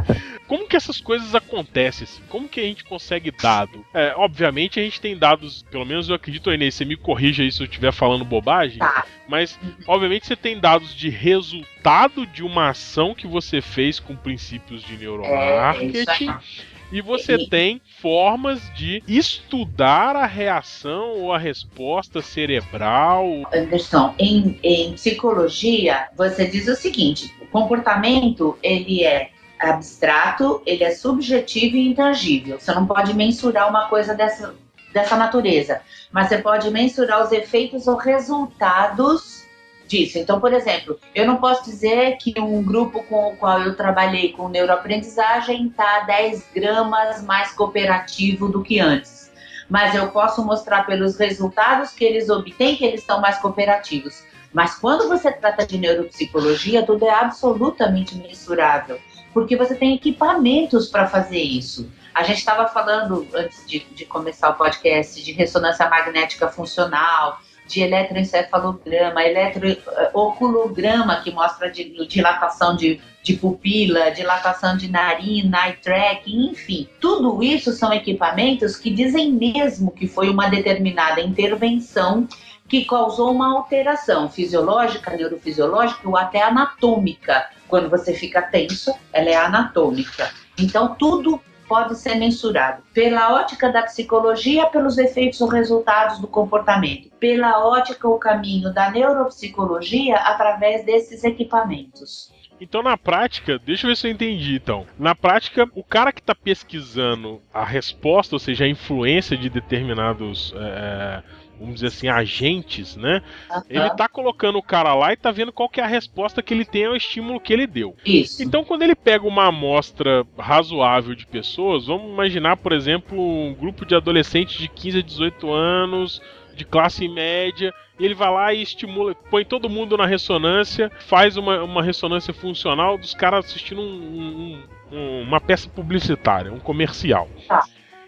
Como que essas coisas acontecem? Assim? Como que a gente consegue dado? É, obviamente a gente tem dados, pelo menos eu acredito, Inês, você me corrija aí se eu estiver falando bobagem. Tá. Mas, obviamente, você tem dados de resultado de uma ação que você fez com princípios de neuromarketing. É, e você tem formas de estudar a reação ou a resposta cerebral. Anderson, em, em psicologia, você diz o seguinte: o comportamento ele é abstrato, ele é subjetivo e intangível. Você não pode mensurar uma coisa dessa, dessa natureza, mas você pode mensurar os efeitos ou resultados disso. Então, por exemplo, eu não posso dizer que um grupo com o qual eu trabalhei com neuroaprendizagem está 10 gramas mais cooperativo do que antes. Mas eu posso mostrar pelos resultados que eles obtêm que eles estão mais cooperativos. Mas quando você trata de neuropsicologia, tudo é absolutamente mensurável, porque você tem equipamentos para fazer isso. A gente estava falando, antes de, de começar o podcast, de ressonância magnética funcional, de eletroencefalograma, eletrooculograma, que mostra dilatação de, de pupila, dilatação de narina, eye tracking, enfim. Tudo isso são equipamentos que dizem mesmo que foi uma determinada intervenção que causou uma alteração fisiológica, neurofisiológica ou até anatômica. Quando você fica tenso, ela é anatômica. Então, tudo pode ser mensurado pela ótica da psicologia, pelos efeitos ou resultados do comportamento, pela ótica ou caminho da neuropsicologia através desses equipamentos. Então, na prática, deixa eu ver se eu entendi. Então, na prática, o cara que está pesquisando a resposta, ou seja, a influência de determinados é, vamos dizer assim, agentes, né? Uhum. Ele tá colocando o cara lá e tá vendo qual que é a resposta que ele tem ao estímulo que ele deu. Isso. Então, quando ele pega uma amostra razoável de pessoas, vamos imaginar, por exemplo, um grupo de adolescentes de 15 a 18 anos, de classe média, e ele vai lá e estimula, põe todo mundo na ressonância, faz uma, uma ressonância funcional dos caras assistindo um, um, uma peça publicitária, um comercial. Tá.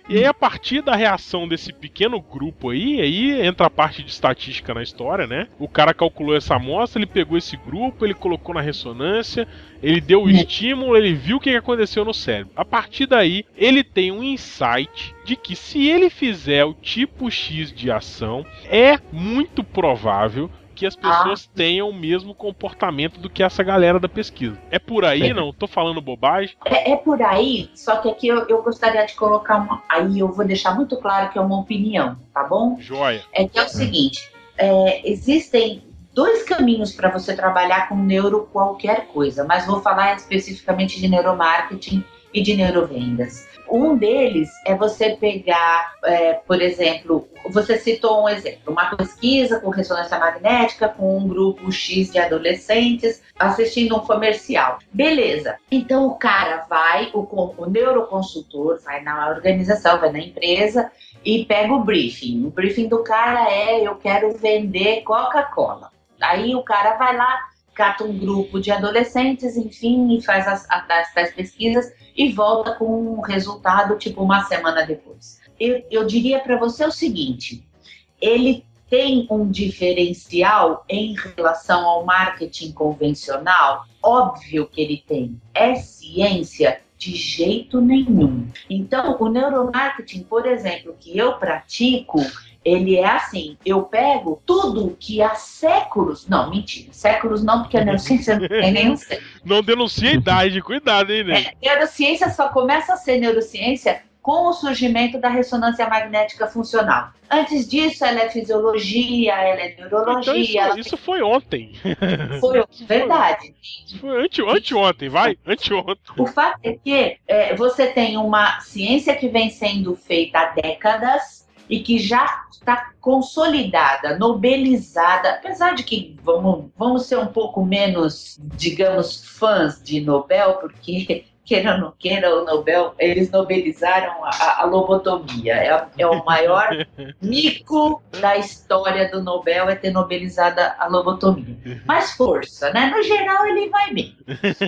E aí, a partir da reação desse pequeno grupo aí, aí entra a parte de estatística na história, né? O cara calculou essa amostra, ele pegou esse grupo, ele colocou na ressonância, ele deu o estímulo, ele viu o que aconteceu no cérebro. A partir daí, ele tem um insight de que se ele fizer o tipo X de ação, é muito provável que as pessoas ah. tenham o mesmo comportamento do que essa galera da pesquisa. É por aí, é. não? Tô falando bobagem? É, é, por aí, só que aqui eu, eu gostaria de colocar uma. Aí eu vou deixar muito claro que é uma opinião, tá bom? Joia. É que é o seguinte: é, existem dois caminhos para você trabalhar com neuro qualquer coisa, mas vou falar especificamente de neuromarketing e de neurovendas. Um deles é você pegar, é, por exemplo, você citou um exemplo, uma pesquisa com ressonância magnética com um grupo X de adolescentes assistindo um comercial. Beleza. Então o cara vai, o, o neuroconsultor vai na organização, vai na empresa e pega o briefing. O briefing do cara é: eu quero vender Coca-Cola. Aí o cara vai lá, cata um grupo de adolescentes, enfim, e faz as, as, as pesquisas e volta com um resultado tipo uma semana depois. Eu, eu diria para você o seguinte: ele tem um diferencial em relação ao marketing convencional? Óbvio que ele tem. É ciência De jeito nenhum. Então, o neuromarketing, por exemplo, que eu pratico, ele é assim: eu pego tudo que há séculos. Não, mentira, séculos não, porque a neurociência não tem nenhum <laughs> século. Não denuncia a idade, cuidado, hein, né? É, neurociência só começa a ser neurociência com o surgimento da ressonância magnética funcional. Antes disso, ela é fisiologia, ela é neurologia. Então isso, isso foi ontem. <laughs> Foi verdade. Isso foi ante, anteontem, vai? Anteontem. O fato é que é, você tem uma ciência que vem sendo feita há décadas e que já está consolidada, nobelizada, apesar de que vamos, vamos ser um pouco menos, digamos, fãs de Nobel, porque queira ou não queira, o Nobel, eles nobelizaram a, a lobotomia. É, é, o maior <laughs> mico da história do Nobel é ter nobelizado a lobotomia. Mas força, né? No geral, ele vai bem.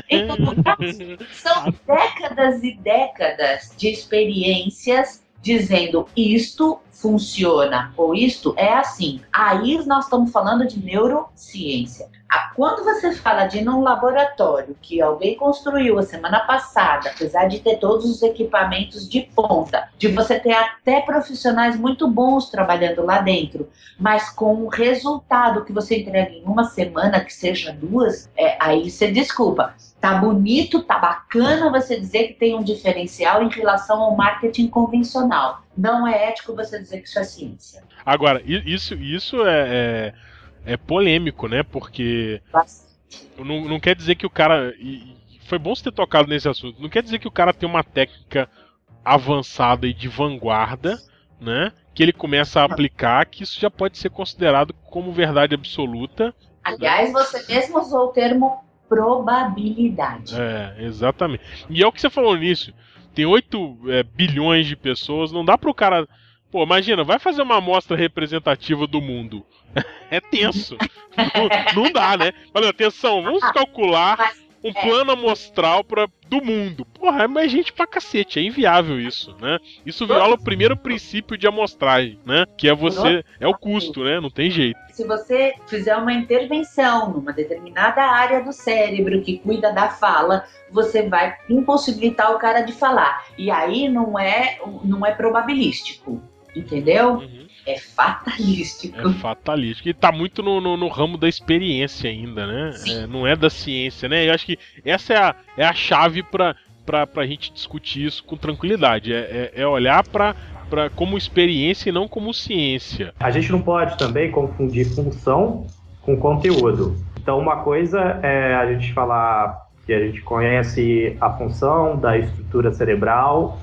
Então, <laughs> são décadas e décadas de experiências dizendo isto funciona ou isto é assim. Aí nós estamos falando de neurociência. Quando você fala de num laboratório que alguém construiu a semana passada, apesar de ter todos os equipamentos de ponta, de você ter até profissionais muito bons trabalhando lá dentro, mas com um resultado que você entrega em uma semana, que seja duas, é, aí você desculpa. Tá bonito, tá bacana você dizer que tem um diferencial em relação ao marketing convencional. Não é ético você dizer que isso é ciência. Agora, isso, isso é, é, é polêmico, né? Porque não, não, quer dizer que o cara. E foi bom você ter tocado nesse assunto. Não quer dizer que o cara tem uma técnica avançada e de vanguarda, né? Que ele começa a aplicar, que isso já pode ser considerado como verdade absoluta. Aliás, você mesmo usou o termo probabilidade. É, exatamente. E é o que você falou nisso. Tem 8 é, bilhões de pessoas, não dá pro cara. Pô, imagina, vai fazer uma amostra representativa do mundo. <laughs> é tenso. <laughs> não, não, dá, né? Olha, atenção, vamos calcular um é. plano amostral pra, do mundo. Porra, é mais gente pra cacete, é inviável isso, né? Isso viola o primeiro princípio de amostragem, né? Que é você. É o custo, né? Não tem jeito. Se você fizer uma intervenção numa determinada área do cérebro que cuida da fala, você vai impossibilitar o cara de falar. E aí não é, não é probabilístico. Entendeu? Uhum é fatalístico. É fatalístico. E tá muito no, no, no ramo da experiência ainda, né? É, não é da ciência, né? Eu acho que essa é a, é a chave para pra, pra gente discutir isso com tranquilidade. É, é, é olhar para Pra, como experiência e não como ciência. A gente não pode também confundir função com conteúdo. Então, uma coisa é a gente falar que a gente conhece a função da estrutura cerebral,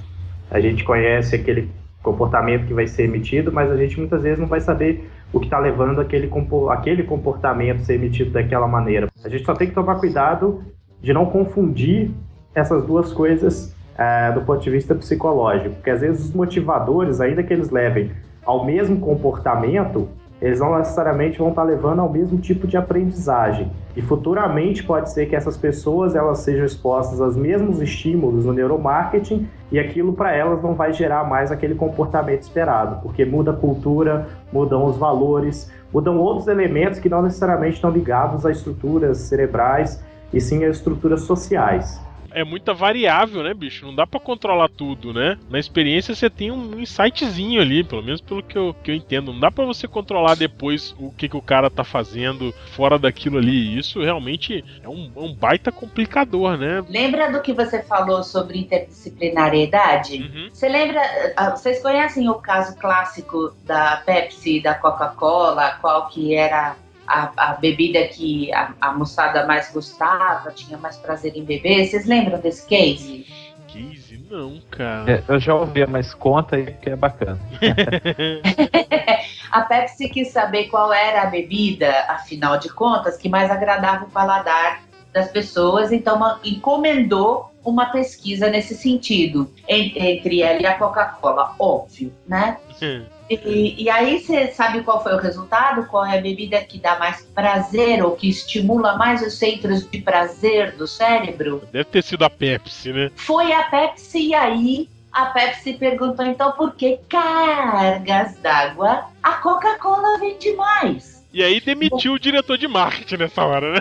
a gente conhece aquele comportamento que vai ser emitido, mas a gente muitas vezes não vai saber o que está levando aquele, aquele comportamento a ser emitido daquela maneira. A gente só tem que tomar cuidado de não confundir essas duas coisas é, do ponto de vista psicológico, porque às vezes os motivadores, ainda que eles levem ao mesmo comportamento, eles não necessariamente vão estar levando ao mesmo tipo de aprendizagem. E futuramente pode ser que essas pessoas elas sejam expostas aos mesmos estímulos no neuromarketing e aquilo para elas não vai gerar mais aquele comportamento esperado, porque muda a cultura, mudam os valores, mudam outros elementos que não necessariamente estão ligados a estruturas cerebrais e sim a estruturas sociais é muita variável, né, bicho? Não dá para controlar tudo, né? Na experiência você tem um insightzinho ali, pelo menos pelo que eu, que eu entendo. Não dá para você controlar depois o que, que o cara tá fazendo fora daquilo ali. Isso realmente é um, é um baita complicador, né? Lembra do que você falou sobre interdisciplinariedade? Uhum. Você lembra? Ah, vocês conhecem o caso clássico da Pepsi e da Coca-Cola? Qual que era a, a bebida que a, a, moçada mais gostava, tinha mais prazer em beber. Vocês lembram desse case? Case? Não, cara. É, eu já ouvi, mas conta aí que é bacana. <laughs> a Pepsi quis saber qual era a bebida, afinal de contas, que mais agradava o paladar das pessoas, então encomendou uma pesquisa nesse sentido, entre ela e a Coca-Cola, óbvio, né? <laughs> E, e, aí você sabe qual foi o resultado? Qual é a bebida que dá mais prazer ou que estimula mais os centros de prazer do cérebro? Deve ter sido a Pepsi, né? Foi a Pepsi e aí a Pepsi perguntou então por que cargas d'água a Coca-Cola vende mais? E aí demitiu o diretor de marketing nessa hora, né?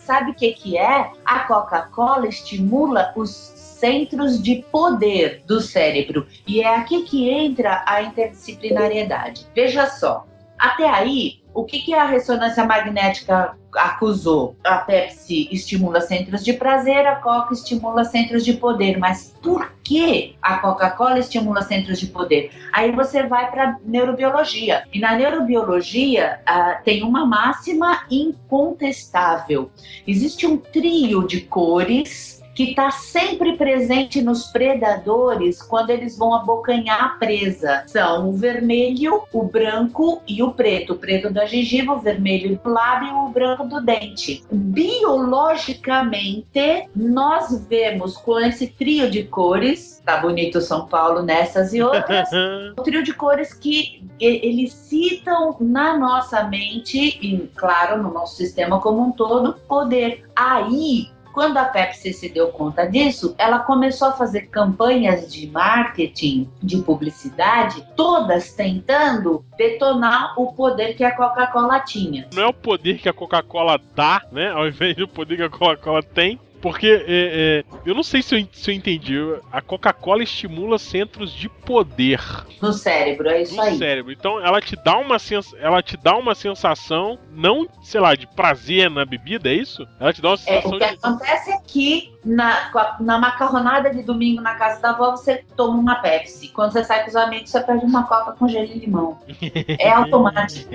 Sabe o que, que é? A Coca-Cola estimula os centros de poder do cérebro. E é aqui que entra a interdisciplinariedade. Veja só, até aí, o que, que a ressonância magnética acusou? A Pepsi estimula centros de prazer, a Coca estimula centros de poder. Mas por que a Coca-Cola estimula centros de poder? Aí você vai para neurobiologia. E na neurobiologia uh, tem uma máxima incontestável: existe um trio de cores que está sempre presente nos predadores quando eles vão abocanhar a presa. São o vermelho, o branco e o preto. O preto da gengiva, o vermelho do lábio e o branco do dente. Biologicamente, nós vemos com esse trio de cores, tá bonito São Paulo nessas e outras, <laughs> o trio de cores que eles citam na nossa mente e, claro, no nosso sistema como um todo, poder. Aí quando a Pepsi se deu conta disso, ela começou a fazer campanhas de marketing, de publicidade, todas tentando detonar o poder que a Coca-Cola tinha. Não é o poder que a Coca-Cola dá, né? Ao invés do poder que a Coca-Cola tem, porque é, é, eu não sei se eu, se eu entendi. A Coca-Cola estimula centros de poder. No cérebro, é isso no aí. No cérebro. Então ela te dá uma sens ela te dá uma sensação, não, sei lá, de prazer na bebida, é isso? Ela te dá uma sensação é, o que de. acontece é que na, na macarronada de domingo na casa da avó, você toma uma Pepsi. Quando você sai com os amigos, você pede uma coca com gelo e limão. <laughs> É automático.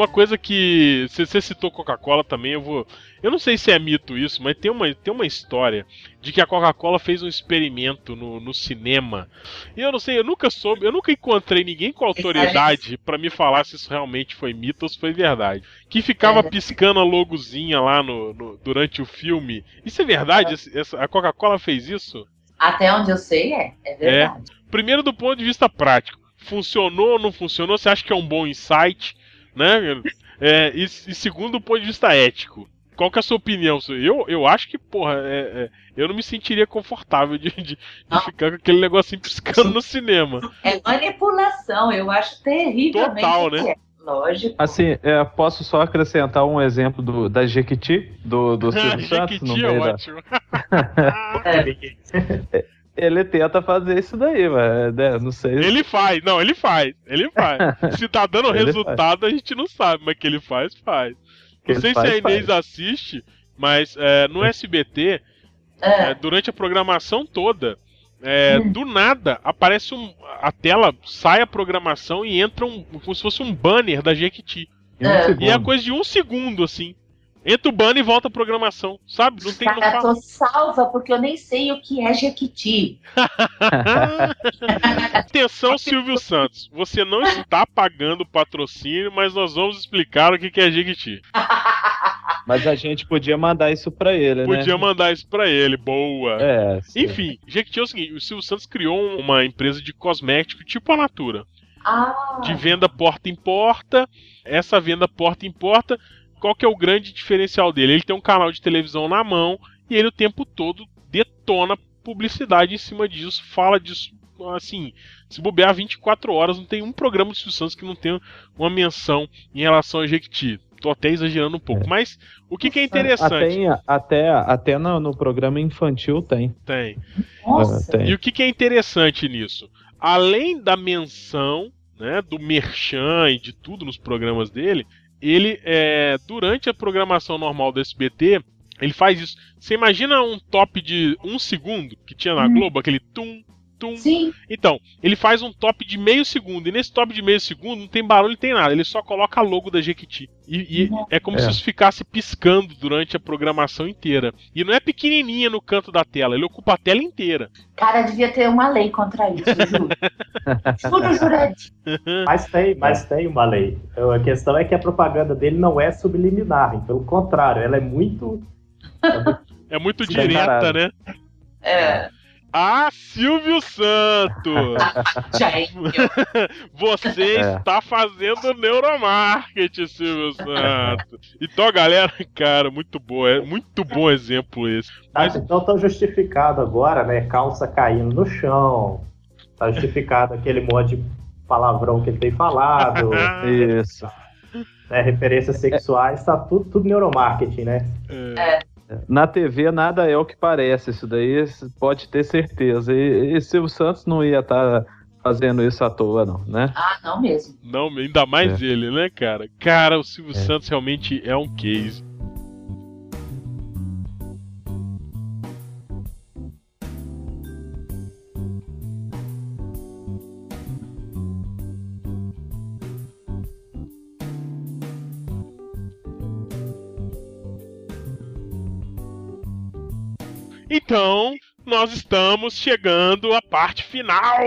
Uma coisa que. Você citou Coca-Cola também, eu vou. Eu não sei se é mito isso, mas tem uma, tem uma história de que a Coca-Cola fez um experimento no, no cinema. E eu não sei, eu nunca soube, eu nunca encontrei ninguém com autoridade para me falar se isso realmente foi mito ou se foi verdade. Que ficava piscando a logozinha lá no, no durante o filme. Isso é verdade? A Coca-Cola fez isso? Até onde eu sei, é. É verdade. É. Primeiro, do ponto de vista prático. Funcionou ou não funcionou? Você acha que é um bom insight? Né? É, e, e, segundo o ponto de vista ético, qual que é a sua opinião? Eu, eu acho que, porra, é, é, eu não me sentiria confortável de, de, de ficar com aquele negocinho piscando no cinema. É manipulação, eu acho terrível. Total, né? Lógico. Assim, é, posso só acrescentar um exemplo do, da Jequiti, do, do <laughs> Silvio Santos? no meio <laughs> <laughs> é ótimo. Da... Ele tenta fazer isso daí, mas né? não sei. Ele faz, não, ele faz, ele faz. <laughs> Se tá dando resultado, faz. a gente não sabe, mas que ele faz, faz. Não sei faz, se a Inês faz. assiste, mas é, no SBT, é. é, durante a programação toda, é, hum. do nada aparece um. A tela sai a programação e entra um. como se fosse um banner da Jequiti. Um e é coisa de um segundo, assim. Entra o banner e volta a programação, sabe? Não tem Cara, não tô salva porque eu nem sei o que é Jequiti. <laughs> Atenção, Silvio Santos. Você não está pagando patrocínio, mas nós vamos explicar o que é Jequiti. <laughs> Mas a gente podia mandar isso para ele, podia né? Podia mandar isso para ele, boa. É, Enfim, Jequiti é o seguinte: o Silvio Santos criou uma empresa de cosmético tipo a Natura. Ah. De venda porta em porta. Essa venda porta em porta qual que é o grande diferencial dele? Ele tem um canal de televisão na mão e ele o tempo todo detona publicidade em cima disso, fala disso, assim, se bobear 24 horas, não tem um programa do Silvio Santos que não tenha uma menção em relação a Jequiti. Tô até exagerando um pouco, é. mas o que, que é interessante? Até, até, até no, no, programa infantil tem. Tem. Nossa. tem. E o que, que é interessante nisso? Além da menção né, do Merchan e de tudo nos programas dele, ele, é, durante a programação normal do SBT, ele faz isso. Você imagina um top de um segundo que tinha na hum. Globo, aquele tum, tum. Sim. Então, ele faz um top de meio segundo. E nesse top de meio segundo não tem barulho, não tem nada. Ele só coloca a logo da Jequiti. E, e é como é. se isso ficasse piscando durante a programação inteira. E não é pequenininha no canto da tela, ele ocupa a tela inteira. Cara, devia ter uma lei contra isso, <laughs> juro. juro, jurante. <laughs> Mas tem, mas tem uma lei. A questão é que a propaganda dele não é subliminar, pelo contrário, ela é muito. É muito direta, né? É. Ah, Silvio Santos! <laughs> Você é. está fazendo neuromarketing, Silvio Santos. Então, galera, cara, muito bom. É muito bom exemplo esse. Mas... Ah, então tá justificado agora, né? Calça caindo no chão. Tá justificado aquele monte de palavrão que ele tem falado. <laughs> Isso. É, referências sexuais, tá tudo, tudo neuromarketing, né? É. Na TV nada é o que parece, isso daí pode ter certeza. E, e Silvio Santos não ia estar tá fazendo isso à toa, não, né? Ah, não mesmo. Não, ainda mais é. ele, né, cara? Cara, o Silvio é. Santos realmente é um case. Então, nós estamos chegando à parte final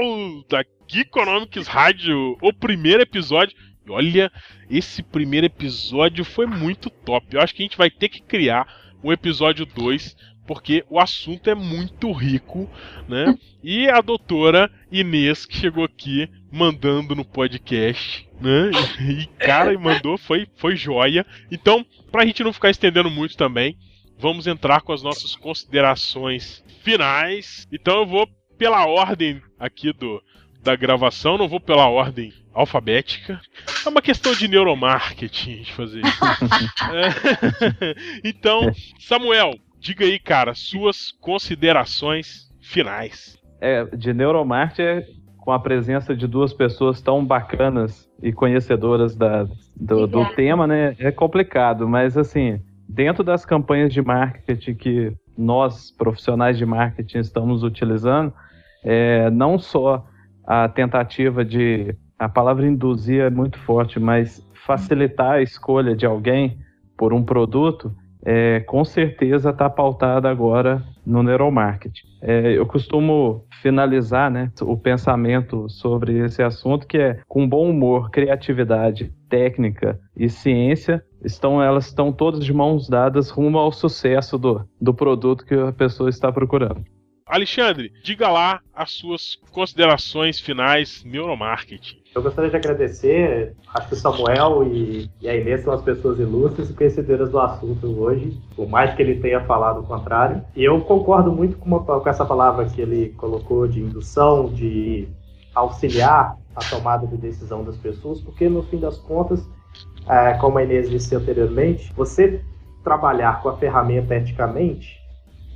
da Geekonomics Rádio, o primeiro episódio. E olha, esse primeiro episódio foi muito top. Eu acho que a gente vai ter que criar um episódio 2, porque o assunto é muito rico, né? <laughs> E a doutora Inês, que chegou aqui mandando no podcast, né? E cara, mandou, foi, foi joia. Então, pra gente não ficar estendendo muito também, vamos entrar com as nossas considerações finais. Então eu vou pela ordem aqui do da gravação, não vou pela ordem alfabética. É uma questão de neuromarketing de fazer isso. <laughs> é. <laughs> Então, Samuel, diga aí, cara, suas considerações finais. É, de neuromarketing com a presença de duas pessoas tão bacanas e conhecedoras da, do, do tema, né? É complicado, mas assim, dentro das campanhas de marketing que nós, profissionais de marketing, estamos utilizando, é, não só a tentativa de. A palavra induzir é muito forte, mas facilitar a escolha de alguém por um produto, é, com certeza está pautada agora no neuromarketing. É, eu costumo finalizar né, o pensamento sobre esse assunto, que é com bom humor, criatividade, técnica e ciência, estão elas estão todas de mãos dadas rumo ao sucesso do, do produto que a pessoa está procurando. Alexandre, diga lá as suas considerações finais neuromarketing. Eu gostaria de agradecer, acho que o Samuel e, e a Inês são as pessoas ilustres e conhecedoras do assunto hoje, por mais que ele tenha falado o contrário. E eu concordo muito com, uma, com essa palavra que ele colocou de indução, de auxiliar a tomada de decisão das pessoas, porque no fim das contas é, como a Inês disse anteriormente, você trabalhar com a ferramenta eticamente,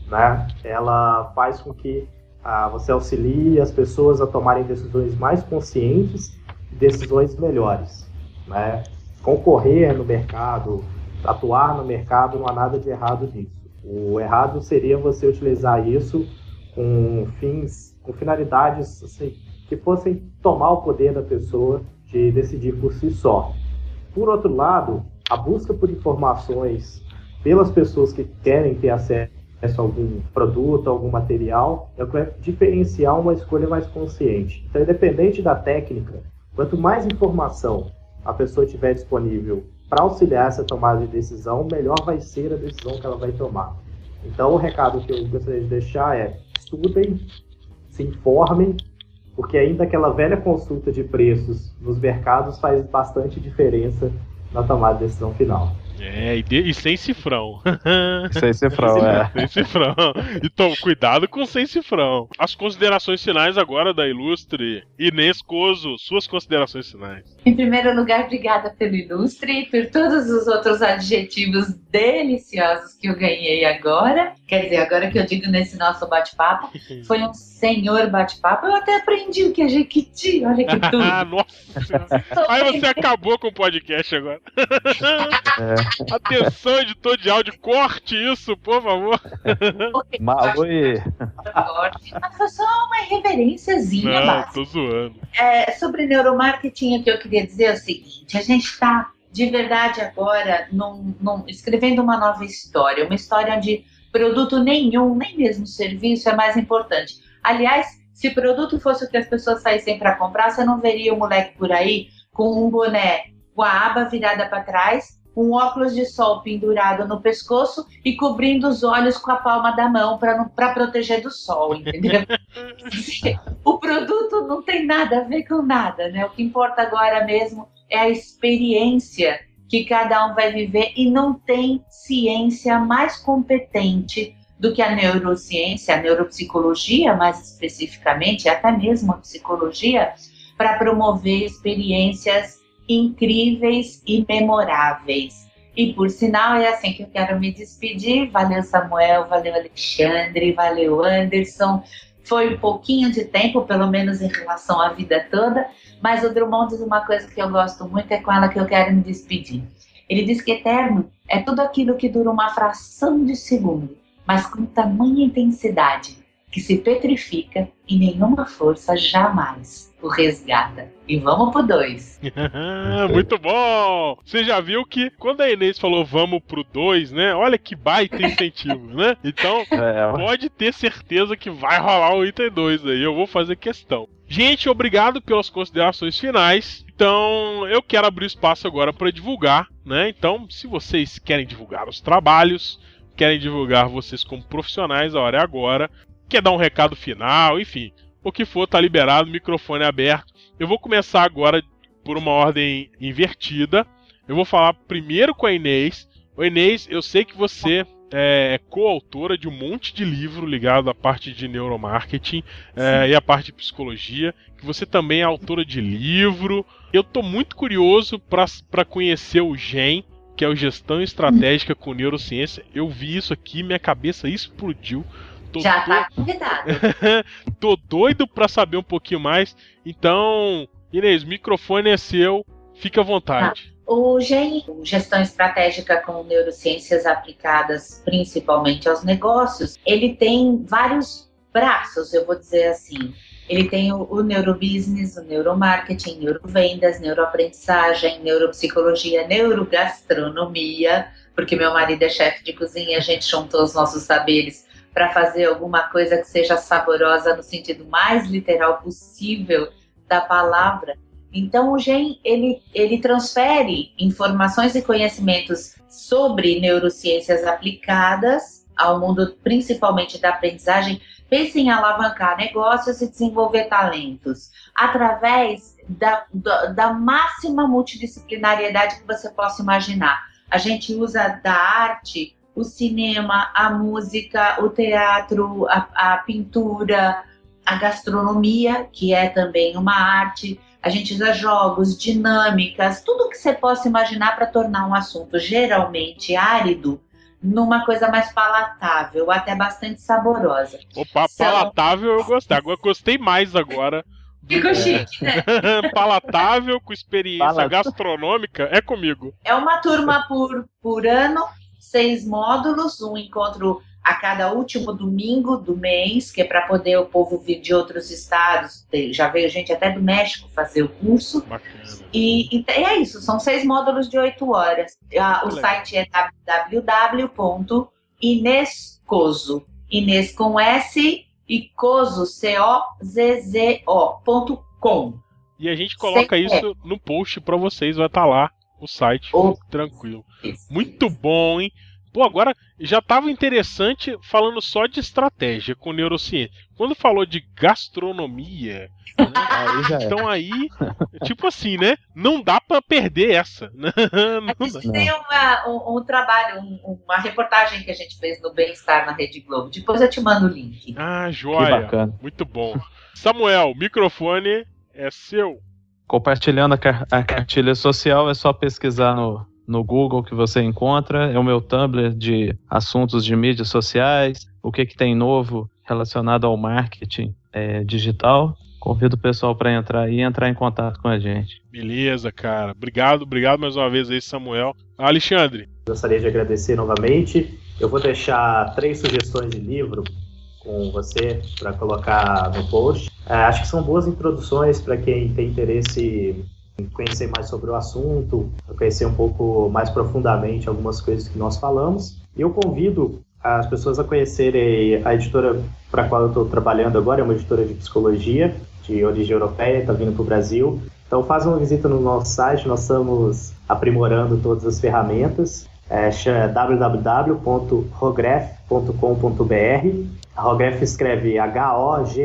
né, ela faz com que ah, você auxilie as pessoas a tomarem decisões mais conscientes e decisões melhores. Né? Concorrer no mercado, atuar no mercado, não há nada de errado nisso. O errado seria você utilizar isso com fins, com finalidades assim, que fossem tomar o poder da pessoa de decidir por si só. Por outro lado, a busca por informações pelas pessoas que querem ter acesso a algum produto, algum material, é o que vai diferenciar uma escolha mais consciente. Então, independente da técnica, quanto mais informação a pessoa tiver disponível para auxiliar essa tomada de decisão, melhor vai ser a decisão que ela vai tomar. Então, o recado que eu gostaria de deixar é: estudem, se informem porque ainda aquela velha consulta de preços nos mercados faz bastante diferença na tomada de decisão final. É, e, de, e sem cifrão. <laughs> sem cifrão, é. Sem cifrão. Então, cuidado com sem cifrão. As considerações finais agora da Ilustre. Inês Coso, suas considerações finais. Em primeiro lugar, obrigada pelo Ilustre e por todos os outros adjetivos deliciosos que eu ganhei agora. Quer dizer, agora que eu digo nesse nosso bate-papo, <laughs> foi um senhor bate-papo. Eu até aprendi o que é Jequiti, olha que <laughs> tudo. Nossa! Aí você acabou com o podcast agora. É. <laughs> Atenção, editor de áudio, corte isso, por favor. Maui. Mas foi só uma reverênciazinha Não, básica. tô zoando. É, sobre neuromarketing, o que eu queria dizer é o seguinte: a gente está de verdade agora num, num, escrevendo uma nova história, uma história onde produto nenhum, nem mesmo serviço, é mais importante. Aliás, se produto fosse o que as pessoas saíssem para comprar, você não veria o moleque por aí com um boné com a aba virada para trás um óculos de sol pendurado no pescoço e cobrindo os olhos com a palma da mão para proteger do sol, entendeu? <laughs> o produto não tem nada a ver com nada, né? O que importa agora mesmo é a experiência que cada um vai viver e não tem ciência mais competente do que a neurociência, a neuropsicologia, mais especificamente, até mesmo a psicologia, para promover experiências incríveis e memoráveis. E por sinal, é assim que eu quero me despedir. Valeu, Samuel, valeu, Alexandre, valeu, Anderson. Foi um pouquinho de tempo, pelo menos em relação à vida toda, mas o Drummond diz uma coisa que eu gosto muito, é com ela que eu quero me despedir. Ele diz que eterno é tudo aquilo que dura uma fração de segundo, mas com tamanha intensidade, que se petrifica e nenhuma força jamais o resgata. E vamos pro 2. <laughs> Muito bom! Você já viu que quando a Inês falou vamos pro 2, né? Olha que baita incentivo, né? Então, <laughs> é. pode ter certeza que vai rolar o item 2 aí. Eu vou fazer questão. Gente, obrigado pelas considerações finais. Então, eu quero abrir espaço agora para divulgar, né? Então, se vocês querem divulgar os trabalhos, querem divulgar vocês como profissionais, a hora é agora. Quer dar um recado final, enfim, o que for, tá liberado, microfone aberto. Eu vou começar agora por uma ordem invertida. Eu vou falar primeiro com a Inês. O Inês, eu sei que você é coautora de um monte de livro ligado à parte de neuromarketing é, e à parte de psicologia, que você também é autora de livro. Eu estou muito curioso para conhecer o GEM, que é o Gestão Estratégica com Neurociência. Eu vi isso aqui, minha cabeça explodiu. Tô Já tá convidado. <laughs> Tô doido para saber um pouquinho mais. Então, Inês, o microfone é seu. Fique à vontade. Ah, o GEM, Gestão Estratégica com Neurociências Aplicadas principalmente aos negócios, ele tem vários braços, eu vou dizer assim. Ele tem o, o neurobusiness, o neuromarketing, neurovendas, neuroaprendizagem, neuropsicologia, neurogastronomia, porque meu marido é chefe de cozinha, a gente juntou os nossos saberes para fazer alguma coisa que seja saborosa no sentido mais literal possível da palavra. Então o GEM ele, ele transfere informações e conhecimentos sobre neurociências aplicadas ao mundo principalmente da aprendizagem. Pense em alavancar negócios e desenvolver talentos através da, da, da máxima multidisciplinariedade que você possa imaginar. A gente usa da arte o cinema, a música, o teatro, a, a pintura, a gastronomia, que é também uma arte. A gente usa jogos, dinâmicas, tudo que você possa imaginar para tornar um assunto geralmente árido numa coisa mais palatável, até bastante saborosa. Opa, São... palatável eu gostei. Agora gostei mais agora. Ficou chique, né? <laughs> palatável, com experiência gastronômica, é comigo. É uma turma por, por ano seis módulos, um encontro a cada último domingo do mês, que é para poder o povo vir de outros estados. Já veio gente até do México fazer o curso. E, e, é isso, são seis módulos de oito horas. o site é www.inescoso. Inês com S e cozo, C-O-Z-Z-O.com. E a gente coloca Sem isso é. no post para vocês, vai estar tá lá o site, oh. tranquilo. Muito bom, hein? Pô, agora já estava interessante falando só de estratégia com neurociência. Quando falou de gastronomia, né? <laughs> aí então aí, tipo assim, né? Não dá para perder essa. Né? <laughs> Não dá. Tem uma, um, um, trabalho, um, uma reportagem que a gente fez no Bem-Estar na Rede Globo. Depois eu te mando o link. Ah, joia. Muito bom. Samuel, microfone é seu. Compartilhando a, car a cartilha social, é só pesquisar no, no Google que você encontra. É o meu Tumblr de assuntos de mídias sociais, o que, que tem novo relacionado ao marketing é, digital. Convido o pessoal para entrar e entrar em contato com a gente. Beleza, cara. Obrigado, obrigado mais uma vez aí, Samuel. Alexandre. Gostaria de agradecer novamente. Eu vou deixar três sugestões de livro com você para colocar no post. É, acho que são boas introduções para quem tem interesse em conhecer mais sobre o assunto, conhecer um pouco mais profundamente algumas coisas que nós falamos. E eu convido as pessoas a conhecerem a editora para a qual eu estou trabalhando agora, é uma editora de psicologia de origem europeia, está vindo para o Brasil. Então faz uma visita no nosso site, nós estamos aprimorando todas as ferramentas. É www.rogref.com.br. A escreve H-O-G-R-E-F-E.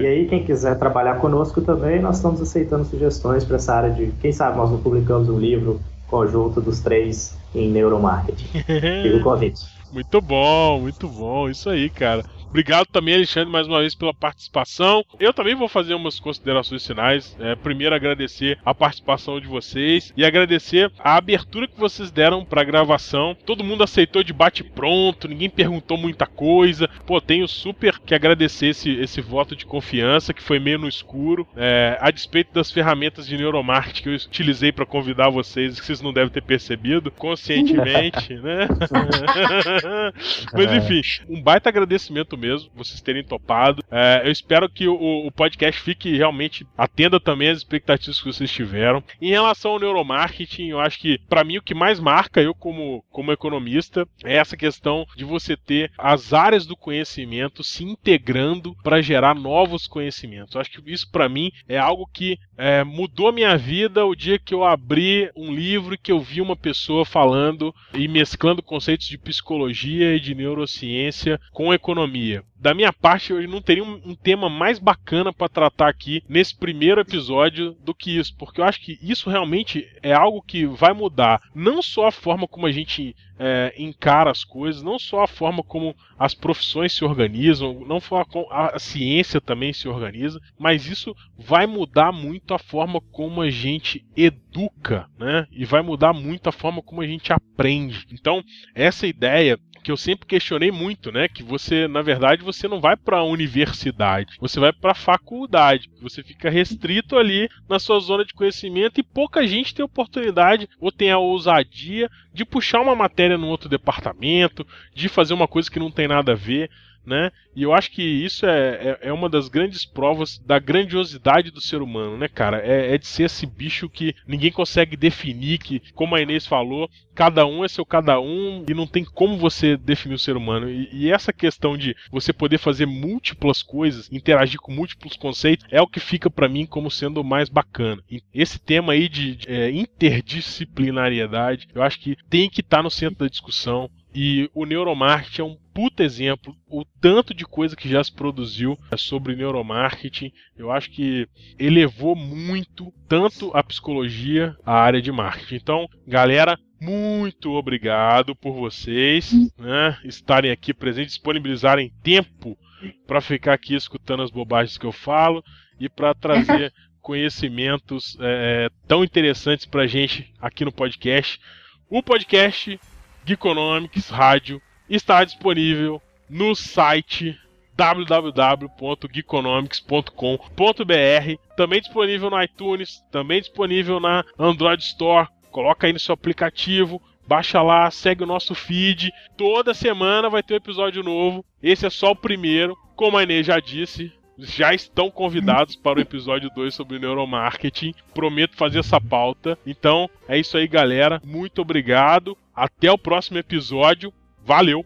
E aí, quem quiser trabalhar conosco também, nós estamos aceitando sugestões para essa área de. Quem sabe nós não publicamos um livro conjunto dos três em neuromarketing. <laughs> Fica o convite. Muito bom, muito bom. Isso aí, cara. Obrigado também, Alexandre, mais uma vez pela participação. Eu também vou fazer umas considerações finais. É, primeiro, agradecer a participação de vocês e agradecer a abertura que vocês deram para a gravação. Todo mundo aceitou de bate-pronto, ninguém perguntou muita coisa. Pô, tenho super que agradecer esse, esse voto de confiança que foi meio no escuro. É, a despeito das ferramentas de neuromarketing que eu utilizei para convidar vocês, que vocês não devem ter percebido conscientemente, <laughs> né? <laughs> Mas é. enfim, um baita agradecimento mesmo, vocês terem topado. É, eu espero que o, o, podcast fique realmente atenda também às expectativas que vocês tiveram. Em relação ao neuromarketing, eu acho que para mim o que mais marca eu como, como economista é essa questão de você ter as áreas do conhecimento se integrando para gerar novos conhecimentos. Eu acho que isso para mim é algo que é, mudou minha vida o dia que eu abri um livro que eu vi uma pessoa falando e mesclando conceitos de psicologia e de neurociência com economia. Da minha parte, eu não teria um, um tema mais bacana para tratar aqui nesse primeiro episódio do que isso, porque eu acho que isso realmente é algo que vai mudar não só a forma como a gente é, encara as coisas, não só a forma como as profissões se organizam, não só a, a ciência também se organiza, mas isso vai mudar muito a forma como a gente educa, né? E vai mudar muito a forma como a gente aprende. Então, essa ideia que eu sempre questionei muito, né? Que você, na verdade, você não vai para a universidade, você vai para a faculdade. Você fica restrito ali na sua zona de conhecimento e pouca gente tem oportunidade ou tem a ousadia de puxar uma matéria num outro departamento, de fazer uma coisa que não tem nada a ver né? E eu acho que isso é, é, é, uma das grandes provas da grandiosidade do ser humano, né, cara? É, é, de ser esse bicho que ninguém consegue definir, que, como a Inês falou, cada um é seu cada um e não tem como você definir o ser humano. E, e essa questão de você poder fazer múltiplas coisas, interagir com múltiplos conceitos, é o que fica para mim como sendo mais bacana. E esse tema aí de, de é, interdisciplinariedade, eu acho que tem que estar tá no centro da discussão. E o neuromarketing é um puta exemplo. O tanto de coisa que já se produziu sobre neuromarketing, eu acho que elevou muito tanto a psicologia, a área de marketing. Então, galera, muito obrigado por vocês né, estarem aqui presentes, disponibilizarem tempo para ficar aqui escutando as bobagens que eu falo e para trazer <laughs> conhecimentos é, tão interessantes para gente aqui no podcast. O podcast Geekonomics Rádio está disponível no site www.geekonomics.com.br, também disponível no iTunes, também disponível na Android Store. Coloca aí no seu aplicativo, baixa lá, segue o nosso feed. Toda semana vai ter um episódio novo. Esse é só o primeiro. Como a Inês já disse, já estão convidados para o episódio 2 sobre neuromarketing. Prometo fazer essa pauta. Então, é isso aí, galera. Muito obrigado. Até o próximo episódio. Valeu!